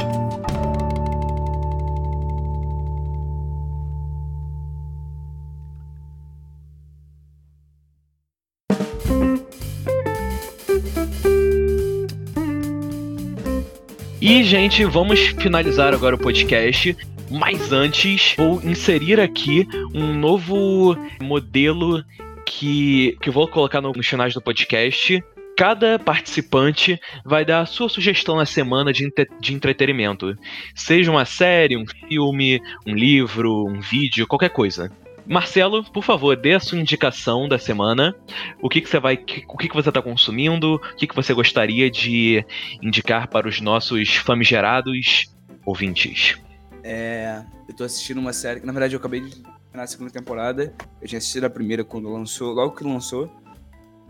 E, gente, vamos finalizar agora o podcast. Mas antes, vou inserir aqui um novo modelo que, que vou colocar no- nos finais do podcast. Cada participante vai dar a sua sugestão na semana de, entre- de entretenimento. Seja uma série, um filme, um livro, um vídeo, qualquer coisa. Marcelo, por favor, dê a sua indicação da semana. O que, que você vai. O que, que você está consumindo? O que, que você gostaria de indicar para os nossos famigerados ouvintes? É, eu tô assistindo uma série que, na verdade, eu acabei de na segunda temporada. Eu tinha assistido a primeira quando lançou, logo que lançou.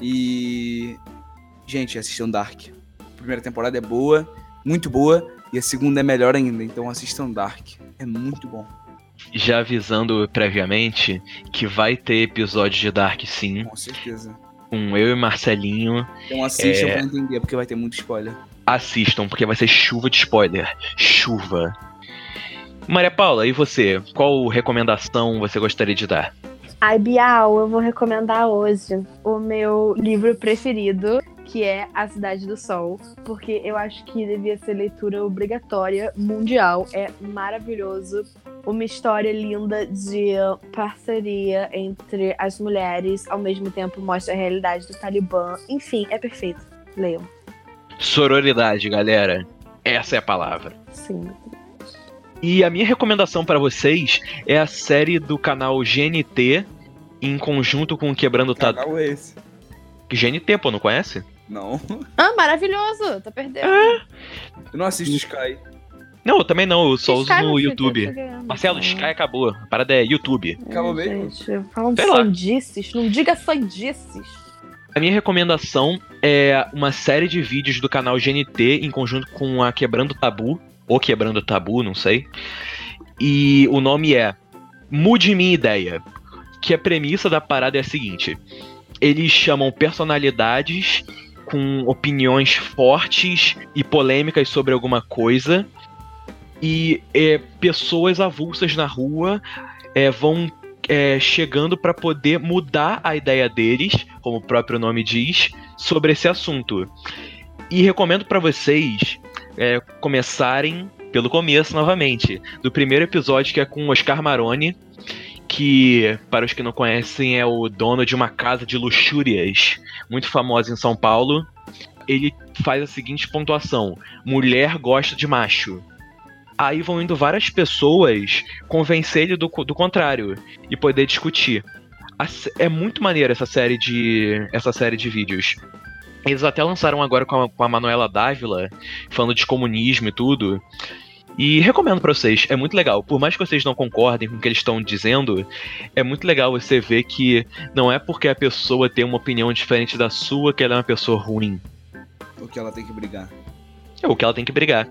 E. Gente, assistam Dark. A primeira temporada é boa, muito boa, e a segunda é melhor ainda. Então assistam Dark. É muito bom. Já avisando previamente que vai ter episódio de Dark sim, Com certeza. com eu e Marcelinho. Então assistam É. pra entender, porque vai ter muito spoiler. Assistam, porque vai ser chuva de spoiler. Chuva. Maria Paula, e você? Qual recomendação você gostaria de dar? Ai, Bial, eu vou recomendar hoje o meu livro preferido, que é A Cidade do Sol, porque eu acho que devia ser leitura obrigatória mundial. É maravilhoso. Uma história linda de parceria entre as mulheres, ao mesmo tempo mostra a realidade do Talibã. Enfim, é perfeito. Leiam. Sororidade, galera. Essa é a palavra. Sim. E a minha recomendação para vocês é a série do canal GNT em conjunto com o Quebrando Tabu. Canal é esse? GNT, pô, não conhece? Não. Ah, maravilhoso! Tá perdendo. Eu não assisto Sky. Não, eu também não, eu só uso Sky, no YouTube. tá. Marcelo, Sky acabou. A parada é YouTube. Acabou mesmo? Gente, falam sandices. Não diga sandices. A minha recomendação é uma série de vídeos do canal GNT em conjunto com a Quebrando Tabu, ou Quebrando Tabu, não sei. E o nome é Mude Minha Ideia. Que a premissa da parada é a seguinte: eles chamam personalidades com opiniões fortes e polêmicas sobre alguma coisa. E é, pessoas avulsas na rua é, vão é, chegando para poder mudar a ideia deles, como o próprio nome diz, sobre esse assunto. E recomendo para vocês é, começarem pelo começo novamente, do primeiro episódio que é com Oscar Maroni, que, para os que não conhecem, é o dono de uma casa de luxúrias muito famosa em São Paulo. Ele faz a seguinte pontuação: mulher gosta de macho. Aí vão indo várias pessoas convencer ele do, do contrário e poder discutir. É muito maneira essa série de essa série de vídeos. Eles até lançaram agora com a, com a Manuela Dávila, falando de comunismo e tudo. E recomendo pra vocês, é muito legal. Por mais que vocês não concordem com o que eles estão dizendo, é muito legal você ver que não é porque a pessoa tem uma opinião diferente da sua que ela é uma pessoa ruim. Porque ela tem que brigar. É o que ela tem que brigar.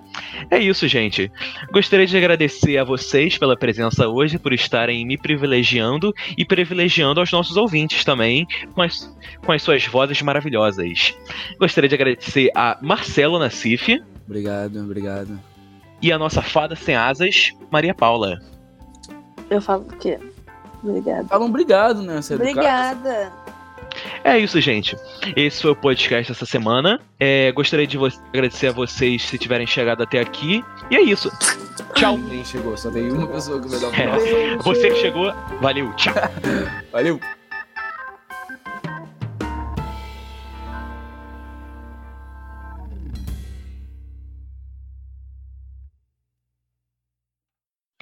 É isso, gente. Gostaria de agradecer a vocês pela presença hoje, por estarem me privilegiando e privilegiando aos nossos ouvintes também, com as, com as suas vozes maravilhosas. Gostaria de agradecer a Marcelo Nassif Obrigado, obrigado. e a nossa fada sem asas, Maria Paula. Eu falo o quê? Obrigada. Falam obrigado, né? É educado. É isso, gente. Esse foi o podcast essa semana. É, gostaria de agradecer a vocês se tiverem chegado até aqui. E é isso. Tchau. Quem chegou? Só tem uma pessoa que vai dar um É. Você que chegou, valeu. Tchau. Valeu!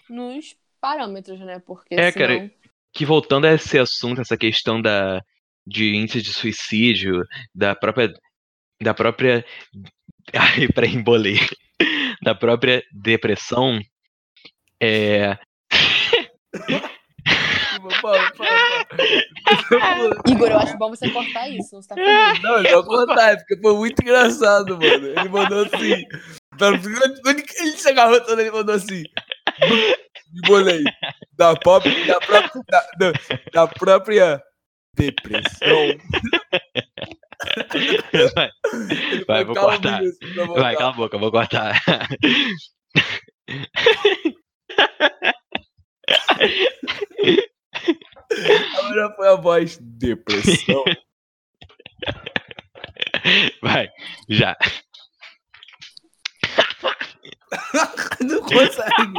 Nos parâmetros, né? Porque É, senão... cara, que voltando a esse assunto, essa questão da de índice de suicídio, da própria da própria ai, para embolei, da própria depressão, é. Igor, eu acho bom você cortar isso, não você tá. Não, não vou contar, é porque foi muito engraçado, mano. Ele mandou assim. Quando ele se agarrou todo, ele mandou assim. Me bolei. Da, pop, da, própria, da, da- da própria depressão. vai, Vai, vou cortar. vai, dar. cala a boca, vou cortar. Agora foi a voz depressão. Vai, já. Não consegue.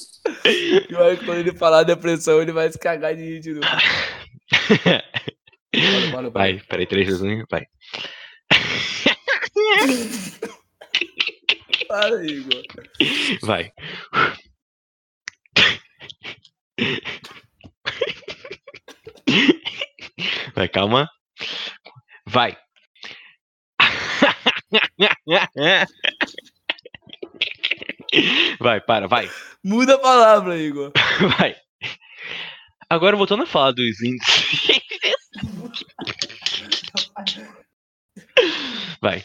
E aí, quando ele falar depressão, ele vai se cagar de rir de novo. Bora, bora, bora. Vai, peraí, três vezes um, vai. Para, Igor. Vai. Vai, calma. Vai. Vai, para, vai. Muda a palavra, Igor. Vai. Agora voltando a falar dos índices. Vai.